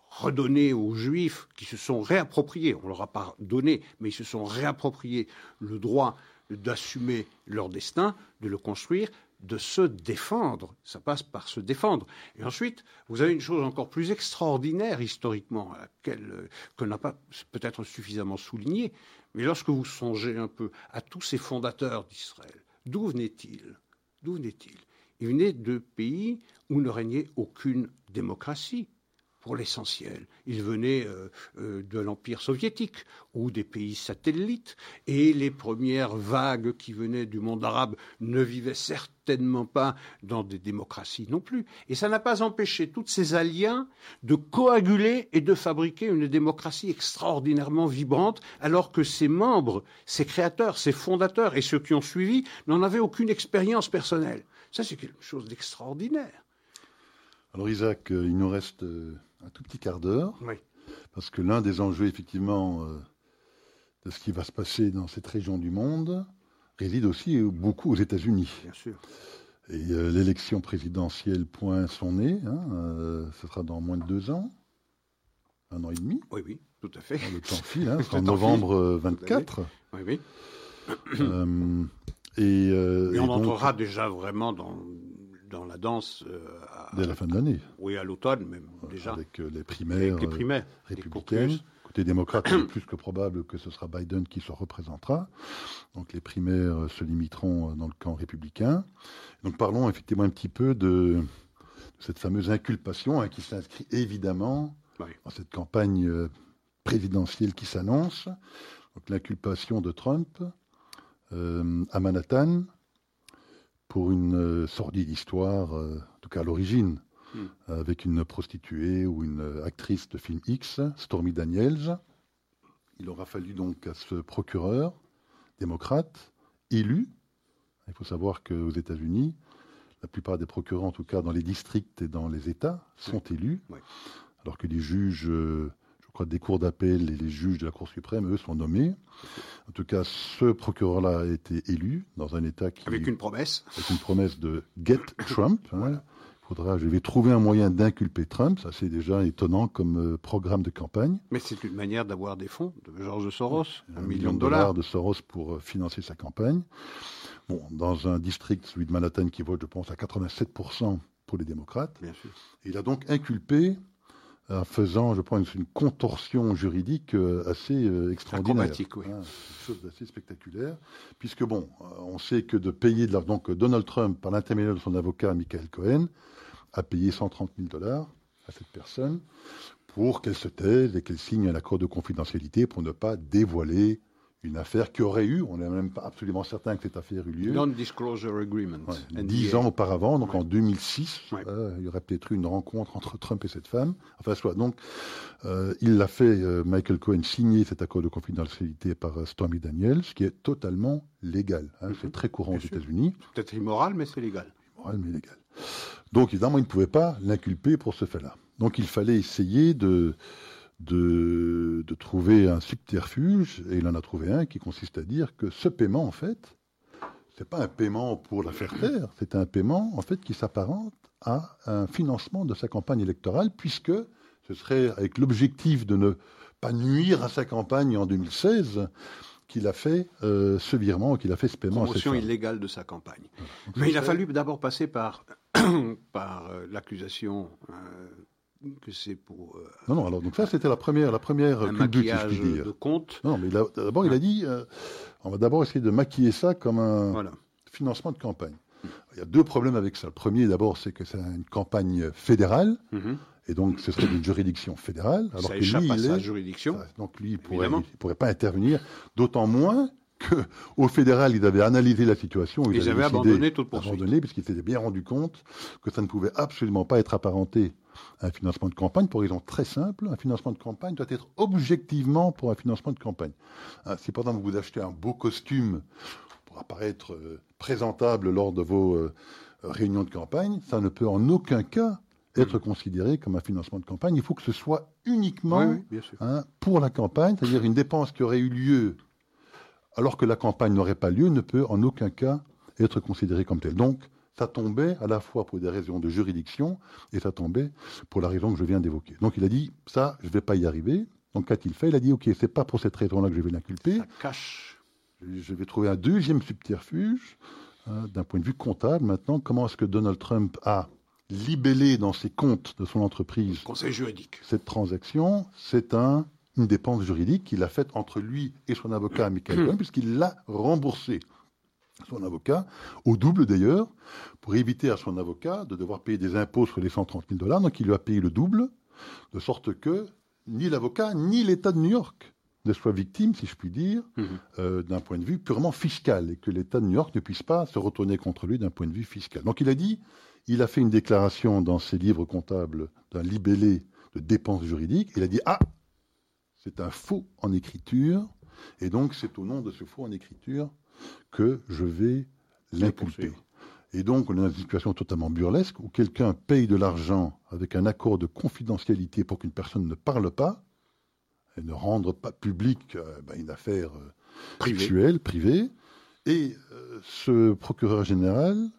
redonnée aux Juifs qui se sont réappropriés, on ne leur a pas donné, mais ils se sont réappropriés le droit d'assumer leur destin, de le construire, de se défendre. Ça passe par se défendre. Et ensuite, vous avez une chose encore plus extraordinaire historiquement, laquelle euh, qu'on n'a pas peut-être suffisamment souligné, mais lorsque vous songez un peu à tous ces fondateurs d'Israël, d'où venaient-ils? D'où venaient-ils? Ils venaient de pays où ne régnait aucune démocratie pour l'essentiel. Ils venaient euh, euh, de l'Empire soviétique ou des pays satellites, et les premières vagues qui venaient du monde arabe ne vivaient certainement pas dans des démocraties non plus. Et ça n'a pas empêché toutes ces aliens de coaguler et de fabriquer une démocratie extraordinairement vibrante, alors que ses membres, ses créateurs, ses fondateurs et ceux qui ont suivi n'en avaient aucune expérience personnelle. Ça, c'est quelque chose d'extraordinaire. Alors Isaac, euh, il nous reste un tout petit quart d'heure. Parce que l'un des enjeux, effectivement, euh, de ce qui va se passer dans cette région du monde réside aussi beaucoup aux États-Unis. Bien sûr. Et euh, l'élection présidentielle point son nez. Hein, euh, ce sera dans moins de deux ans, un an et demi. Oui, oui. Tout à fait. Le temps file, hein, en novembre 24. Oui, oui. Et, Mais on entrera déjà vraiment dans, dans la danse. Euh, dès la fin de l'année. Oui, à l'automne même, déjà. Avec les primaires, les primaires républicaines. Côté démocrate, il est plus que probable que ce sera Biden qui se représentera. Donc les primaires se limiteront dans le camp républicain. Donc parlons effectivement un petit peu de, cette fameuse inculpation hein, qui s'inscrit évidemment dans cette campagne présidentielle qui s'annonce. Donc l'inculpation de Trump euh, à Manhattan pour une euh, sordide histoire, euh, en tout cas à l'origine, hmm. avec une prostituée ou une actrice de film X, Stormy Daniels. Il aura fallu donc à ce procureur démocrate élu. Il faut savoir qu'aux États-Unis, la plupart des procureurs, en tout cas dans les districts et dans les États, sont élus, alors que les juges des cours d'appel et les juges de la Cour suprême, eux, sont nommés. En tout cas, ce procureur-là a été élu dans un État qui... Avec une promesse. Avec une promesse de « get Trump hein. Faudra, je vais trouver un moyen d'inculper Trump. Ça, c'est déjà étonnant comme euh, programme de campagne. Mais c'est une manière d'avoir des fonds de George Soros, un, million, de dollars. de Soros pour euh, financer sa campagne. Bon, dans un district, celui de Manhattan, qui vote, je pense, à 87% pour les démocrates. Bien sûr. Il a donc inculpé en faisant, je pense, une contorsion juridique euh, assez euh, extraordinaire. oui. Hein, chose d'assez spectaculaire, puisque bon, euh, on sait que de payer de l'argent, donc Donald Trump, par l'intermédiaire de son avocat Michael Cohen, a payé 130 000 dollars à cette personne pour qu'elle se taise et qu'elle signe un accord de confidentialité pour ne pas dévoiler une affaire qui aurait eu, on n'est même pas absolument certain que cette affaire eut lieu. Non-disclosure agreement. dix ans auparavant, donc en 2006, euh, il y aurait peut-être eu une rencontre entre Trump et cette femme. Enfin, soit. Donc, euh, il l'a fait, euh, Michael Cohen, signer cet accord de confidentialité par Stormy Daniels, ce qui est totalement légal. Hein. C'est mhm. très courant aux États-Unis. Peut-être immoral, mais c'est légal. Immoral, mais légal. Donc, évidemment, il ne pouvait pas l'inculper pour ce fait-là. Donc, il fallait essayer de de, trouver un subterfuge, et il en a trouvé un qui consiste à dire que ce paiement, en fait, c'est pas un paiement pour la faire taire, c'est un paiement, en fait, qui s'apparente à un financement de sa campagne électorale, puisque ce serait avec l'objectif de ne pas nuire à sa campagne en 2016 qu'il a fait euh, ce virement, qu'il a fait ce paiement. Promotion illégale de sa campagne. Mais il a fallu d'abord passer par, par euh, l'accusation euh, que c'est pour. Euh, non, non. Alors donc ça, c'était la première, la première un maquillage si de compte. Non, mais d'abord, il a dit, euh, on va d'abord essayer de maquiller ça comme un financement de campagne. Il y a deux problèmes avec ça. Le premier, d'abord, c'est que c'est une campagne fédérale. Mhm. Et donc, ce serait une juridiction fédérale. Alors ça que échappe lui, à sa juridiction. donc, lui, il ne pourrait, pas intervenir. D'autant moins qu'au fédéral, ils avaient analysé la situation. Ils, ils avaient abandonné toute poursuite. Abandonné, puisqu'ils s'étaient bien rendu compte que ça ne pouvait absolument pas être apparenté un financement de campagne pour raison très simple. Un financement de campagne doit être objectivement pour un financement de campagne. Hein, si par exemple vous achetez un beau costume pour apparaître euh, présentable lors de vos euh, réunions de campagne, ça ne peut en aucun cas être considéré comme un financement de campagne. Il faut que ce soit uniquement hein, pour la campagne, c'est-à-dire une dépense qui aurait eu lieu alors que la campagne n'aurait pas lieu, ne peut en aucun cas être considérée comme telle. Donc, ça tombait à la fois pour des raisons de juridiction et ça tombait pour la raison que je viens d'évoquer. Donc il a dit ça, je ne vais pas y arriver. Donc qu'a-t-il fait? Il a dit ok, c'est pas pour cette raison-là que je vais l'inculper. Ça cache. Je vais trouver un deuxième subterfuge hein, d'un point de vue comptable. Maintenant, comment est-ce que Donald Trump a libellé dans ses comptes de son entreprise conseil juridique cette transaction? C'est un une dépense juridique qu'il a faite entre lui et son avocat Michael Cohen, puisqu'il l'a remboursé son avocat, au double d'ailleurs, pour éviter à son avocat de devoir payer des impôts sur les 130 000 dollars. Donc il lui a payé le double, de sorte que ni l'avocat ni l'État de New York ne soient victimes, si je puis dire, mhm. euh, d'un point de vue purement fiscal, et que l'État de New York ne puisse pas se retourner contre lui d'un point de vue fiscal. Donc il a dit, il a fait une déclaration dans ses livres comptables d'un libellé de dépenses juridiques, il a dit, ah, c'est un faux en écriture, et donc c'est au nom de ce faux en écriture que je vais l'inculper. Et donc, on est dans une situation totalement burlesque où quelqu'un paye de l'argent avec un accord de confidentialité pour qu'une personne ne parle pas et ne rende pas publique euh, ben, une affaire euh, privée. privée. Et euh, ce procureur général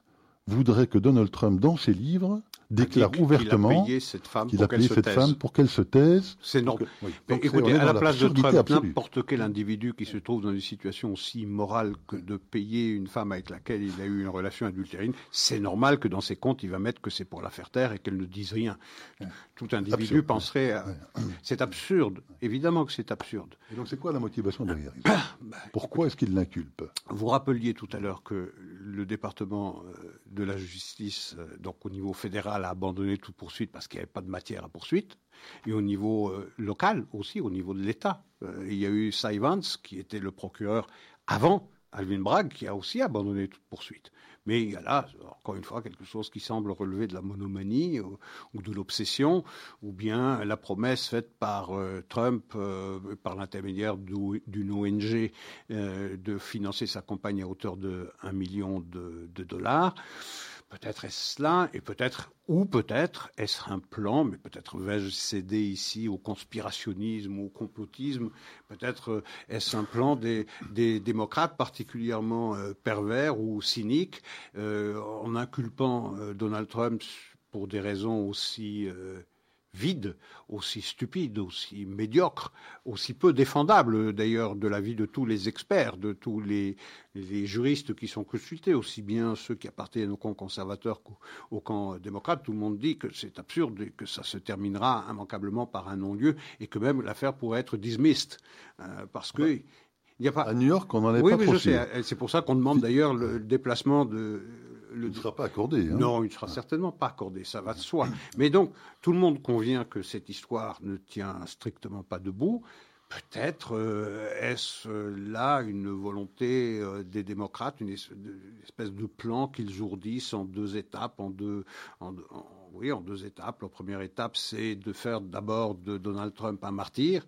voudrait que Donald Trump, dans ses livres, déclare ouvertement qu'il a payé cette femme, pour, qu'elle se taise. C'est normal. écoutez, à la place de Trump, n'importe quel individu qui se trouve dans une situation aussi immorale que de payer une femme avec laquelle il a eu une relation adultérine, c'est normal que dans ses comptes, il va mettre que c'est pour la faire taire et qu'elle ne dise rien. Tout individu penserait... À... C'est absurde. Évidemment que c'est absurde. Et donc c'est quoi la motivation derrière Pourquoi est-ce qu'il l'inculpe? Vous rappeliez tout à l'heure que le département euh, de la justice, euh, donc au niveau fédéral, a abandonné toute poursuite parce qu'il n'y avait pas de matière à poursuite, et au niveau euh, local aussi, au niveau de l'État. il y a eu Cy Vance, qui était le procureur avant Alvin Bragg, qui a aussi abandonné toute poursuite. Mais il y a là, encore une fois, quelque chose qui semble relever de la monomanie ou, de l'obsession, ou bien la promesse faite par euh, Trump, euh, par l'intermédiaire d'une ONG, euh, de financer sa campagne à hauteur de 1 million de dollars. Peut-être est-ce cela, et peut-être, ou peut-être est-ce un plan, mais peut-être vais-je céder ici au conspirationnisme au complotisme, peut-être euh, est-ce un plan des, démocrates particulièrement euh, pervers ou cyniques, euh, en inculpant Donald Trump pour des raisons aussi vide, aussi stupide, aussi médiocre, aussi peu défendable d'ailleurs de l'avis de tous les experts, de tous les, juristes qui sont consultés, aussi bien ceux qui appartiennent au camp conservateur qu'au camp démocrate. Tout le monde dit que c'est absurde et que ça se terminera immanquablement par un non-lieu et que même l'affaire pourrait être dismissed euh, parce que. Il a pas... À New York, on n'en est oui, pas Oui, je sais. C'est pour ça qu'on demande d'ailleurs le déplacement de, il ne sera pas accordé. Hein. Non, il ne sera certainement pas accordé, ça va de soi. Mais donc, tout le monde convient que cette histoire ne tient strictement pas debout. Peut-être euh, est-ce euh, là une volonté euh, des démocrates, une espèce de plan qu'ils ourdissent en deux étapes, en deux, oui, en deux étapes. La première étape, c'est de faire d'abord de Donald Trump un martyr,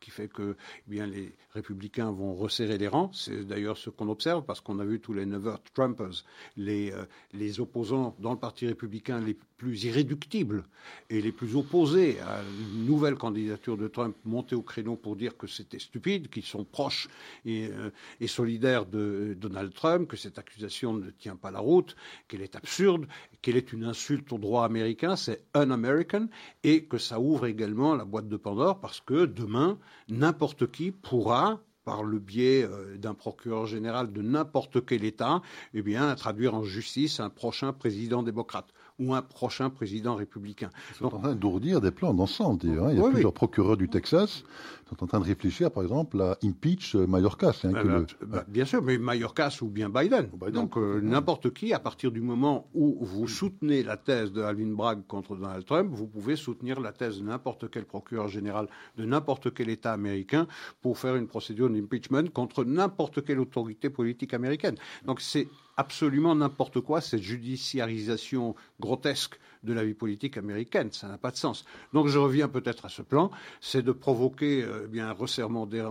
qui fait que eh bien, les républicains vont resserrer les rangs. C'est d'ailleurs ce qu'on observe parce qu'on a vu tous les Never Trumpers, les, euh, les opposants dans le Parti républicain les plus irréductibles et les plus opposés à une nouvelle candidature de Trump monter au créneau pour dire que c'était stupide, qu'ils sont proches et, euh, et, solidaires de Donald Trump, que cette accusation ne tient pas la route, qu'elle est absurde, qu'elle est une insulte au droit américain, c'est un-American, et que ça ouvre également la boîte de Pandore parce que demain, n'importe qui pourra par le biais euh, d'un procureur général de n'importe quel État, eh bien, traduire en justice un prochain président démocrate ou un prochain président républicain. Sont en train d'ourdir des plans d'ensemble, d'ailleurs. Hein. Il y a plusieurs procureurs du Texas sont en train de réfléchir, par exemple, à impeach Mayorkas. Hein, bah, bah, bien sûr, mais Mayorkas ou bien Biden. Donc, euh, n'importe qui, à partir du moment où vous soutenez la thèse de Alvin Bragg contre Donald Trump, vous pouvez soutenir la thèse de n'importe quel procureur général de n'importe quel État américain pour faire une procédure d'impeachment contre n'importe quelle autorité politique américaine. Donc, c'est absolument n'importe quoi, cette judiciarisation grotesque de la vie politique américaine. Ça n'a pas de sens. Donc je reviens peut-être à ce plan, c'est de provoquer euh, bien, un resserrement des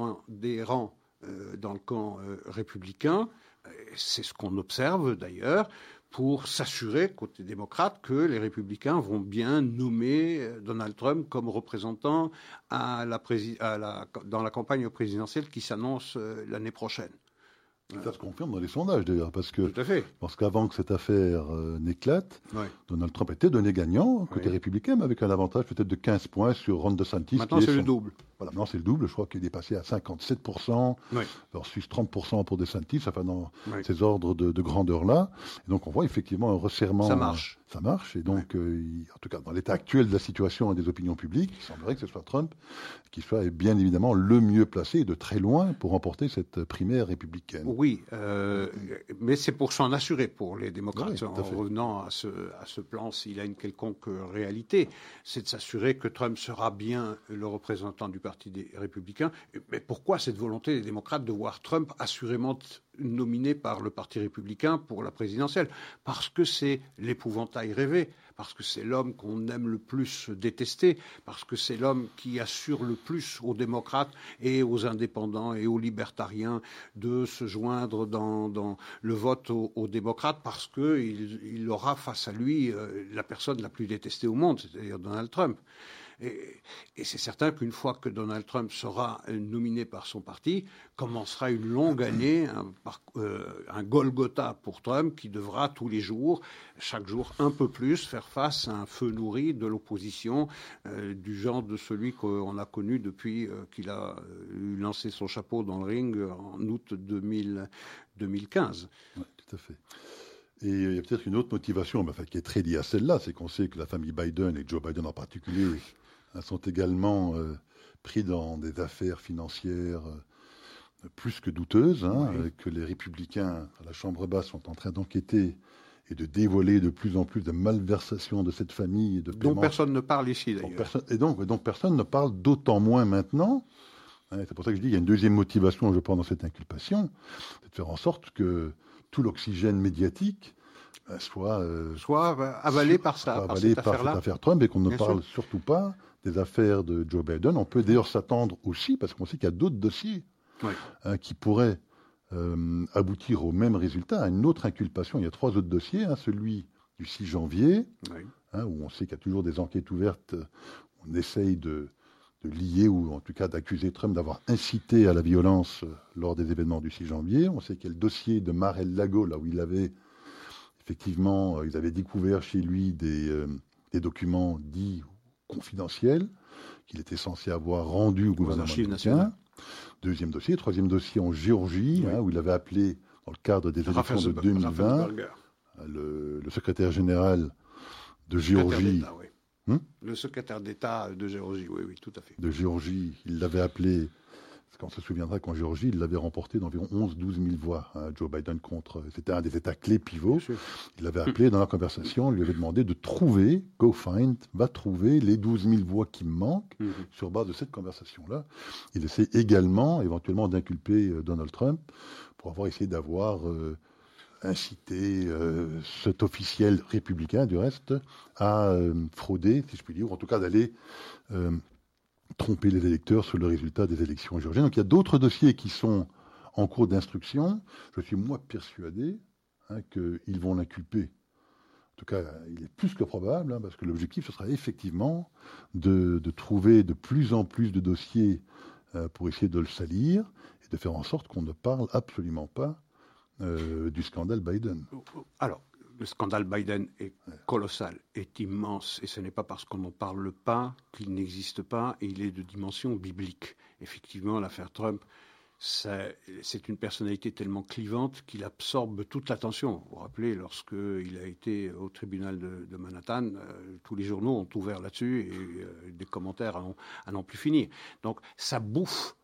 rangs, euh, dans le camp euh, républicain. C'est ce qu'on observe d'ailleurs pour s'assurer, côté démocrate, que les républicains vont bien nommer Donald Trump comme représentant dans la campagne présidentielle qui s'annonce l'année prochaine. Ça se confirme dans les sondages d'ailleurs, parce que parce qu'avant que cette affaire euh, n'éclate, Donald Trump était donné gagnant côté républicain, mais avec un avantage peut-être de 15 points sur Ron DeSantis. Maintenant c'est le double. Voilà, maintenant c'est le double. Je crois qu'il est passé à 57% versus 30% pour DeSantis, enfin dans ces ordres de, de grandeur là. Et donc on voit effectivement un resserrement. Ça marche ça marche. Et donc, euh, en tout cas, dans l'état actuel de la situation et des opinions publiques, il semblerait que ce soit Trump qui soit bien évidemment le mieux placé de très loin pour remporter cette primaire républicaine. Oui, euh, mais c'est pour s'en assurer pour les démocrates. en revenant à ce, à ce plan, s'il a une quelconque réalité, c'est de s'assurer que Trump sera bien le représentant du Parti des républicains. Mais pourquoi cette volonté des démocrates de voir Trump assurément nominé par le Parti républicain pour la présidentielle, parce que c'est l'épouvantail rêvé, parce que c'est l'homme qu'on aime le plus détester, parce que c'est l'homme qui assure le plus aux démocrates et aux indépendants et aux libertariens de se joindre dans, le vote aux, démocrates, parce qu'il il aura face à lui euh, la personne la plus détestée au monde, c'est-à-dire Donald Trump. Et, c'est certain qu'une fois que Donald Trump sera nominé par son parti, commencera une longue année, un, euh, Golgotha pour Trump qui devra tous les jours, chaque jour un peu plus, faire face à un feu nourri de l'opposition euh, du genre de celui qu'on a connu depuis euh, qu'il a lancé son chapeau dans le ring en août 2015. Oui, tout à fait. Et il y a peut-être une autre motivation, qui est très liée à celle-là, c'est qu'on sait que la famille Biden, et Joe Biden en particulier, sont également euh, pris dans des affaires financières euh, plus que douteuses, hein, que les républicains à la Chambre basse sont en train d'enquêter et de dévoiler de plus en plus de malversations de cette famille. De dont personne ne parle ici, d'ailleurs. Et donc, donc personne ne parle d'autant moins maintenant. Hein, c'est pour ça que je dis qu'il y a une deuxième motivation, je pense, dans cette inculpation, c'est de faire en sorte que tout l'oxygène médiatique euh, soit, euh, soit avalé par ça, par, cette, affaire Trump et qu'on ne parle surtout pas des affaires de Joe Biden. On peut d'ailleurs s'attendre aussi, parce qu'on sait qu'il y a d'autres dossiers hein, qui pourraient euh, aboutir au même résultat, à une autre inculpation. Il y a trois autres dossiers, hein, celui du 6 janvier, hein, où on sait qu'il y a toujours des enquêtes ouvertes, on essaye de, de lier ou en tout cas d'accuser Trump d'avoir incité à la violence lors des événements du 6 janvier. On sait qu'il y a le dossier de Mar-el-Lago, là où il avait effectivement, euh, ils avaient découvert chez lui euh, des, documents dits confidentiels qu'il était censé avoir rendus au gouvernement américain. Deuxième dossier. Troisième dossier en Géorgie, hein, où il avait appelé, dans le cadre des élections de 2020, le, le, secrétaire général de Géorgie. Hmm? Le secrétaire d'État de Géorgie, oui, oui, tout à fait. De Géorgie, il l'avait appelé on se souviendra qu'en Géorgie, il l'avait remporté d'environ 11-12 000 voix, hein, Joe Biden contre. C'était un des États clés pivots. Il l'avait appelé dans la conversation, lui avait demandé de trouver, go find, va trouver les 12 000 voix qui manquent mhm. sur base de cette conversation-là. Il essaie également, éventuellement, d'inculper euh, Donald Trump pour avoir essayé d'avoir. Euh, incité euh, cet officiel républicain, du reste, à frauder, si je puis dire, ou en tout cas d'aller tromper les électeurs sur le résultat des élections géorgiennes. Donc il y a d'autres dossiers qui sont en cours d'instruction. Je suis moi persuadé hein, qu'ils vont l'inculper. En tout cas, il est plus que probable, hein, parce que l'objectif, ce sera effectivement de, trouver de plus en plus de dossiers euh, pour essayer de le salir et de faire en sorte qu'on ne parle absolument pas euh, du scandale Biden. Alors, le scandale Biden est colossal, est immense, et ce n'est pas parce qu'on n'en parle pas qu'il n'existe pas, et il est de dimension biblique. Effectivement, l'affaire Trump, c'est une personnalité tellement clivante qu'il absorbe toute l'attention. Vous vous rappelez, lorsqu'il a été au tribunal de, Manhattan, euh, tous les journaux ont ouvert là-dessus et euh, des commentaires à n'en plus finir. Donc ça bouffe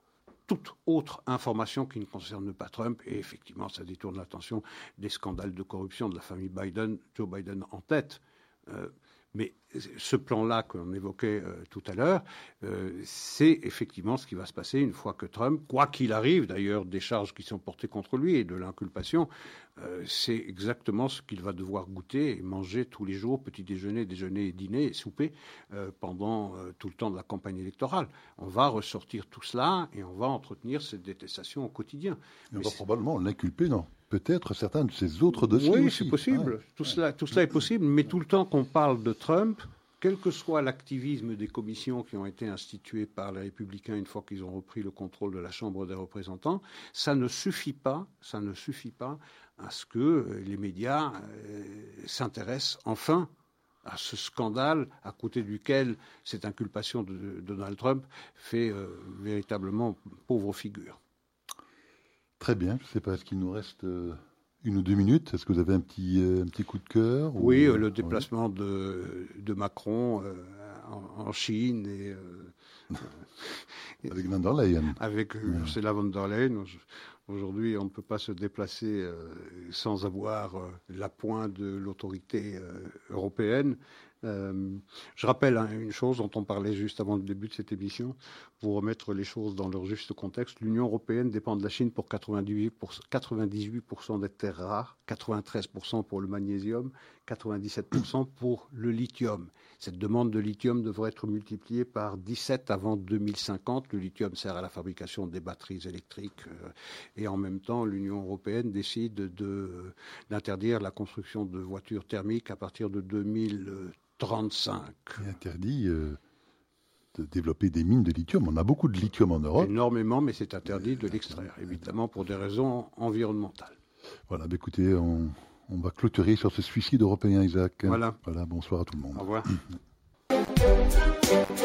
toute autre information qui ne concerne pas Trump. Et effectivement, ça détourne l'attention des scandales de corruption de la famille Biden, Joe Biden en tête. Euh, mais ce plan-là qu'on évoquait euh, tout à l'heure, euh, c'est effectivement ce qui va se passer une fois que Trump, quoi qu'il arrive d'ailleurs des charges qui sont portées contre lui et de l'inculpation, euh, c'est exactement ce qu'il va devoir goûter et manger tous les jours, petit déjeuner, déjeuner, dîner et souper pendant tout le temps de la campagne électorale. On va ressortir tout cela et on va entretenir cette détestation au quotidien. on va probablement l'inculper, non peut-être certains de ces autres dossiers. Oui, c'est possible. tout, cela, tout cela est possible, mais tout le temps qu'on parle de Trump, quel que soit l'activisme des commissions qui ont été instituées par les républicains une fois qu'ils ont repris le contrôle de la Chambre des représentants, ça ne suffit pas, ça ne suffit pas à ce que euh, les médias euh, s'intéressent enfin à ce scandale à côté duquel cette inculpation de, Donald Trump fait euh, véritablement pauvre figure. Très bien. Je ne sais pas, est-ce qu'il nous reste une ou deux minutes Est-ce que vous avez un petit, euh, un petit coup de cœur Oui, euh, le déplacement de, de, Macron en, Chine et. avec Van der Leyen. Avec Ursula von der Leyen. Aujourd'hui, on ne peut pas se déplacer sans avoir l'appoint de l'autorité européenne. Euh, je rappelle hein, une chose dont on parlait juste avant le début de cette émission, pour remettre les choses dans leur juste contexte. L'Union européenne dépend de la Chine pour 98%, 98 des terres rares, 93% pour le magnésium, 97% pour le lithium. Cette demande de lithium devrait être multipliée par 17 avant 2050. Le lithium sert à la fabrication des batteries électriques euh, et en même temps, l'Union européenne décide d'interdire la construction de voitures thermiques à partir de 2030. 35. Il interdit euh, de développer des mines de lithium. On a beaucoup de lithium en Europe. Énormément, mais c'est interdit de l'extraire, évidemment, pour des raisons environnementales. Voilà, bah, écoutez, on, on, va clôturer sur ce suicide européen, Isaac. Voilà. Voilà, bonsoir à tout le monde. Au revoir.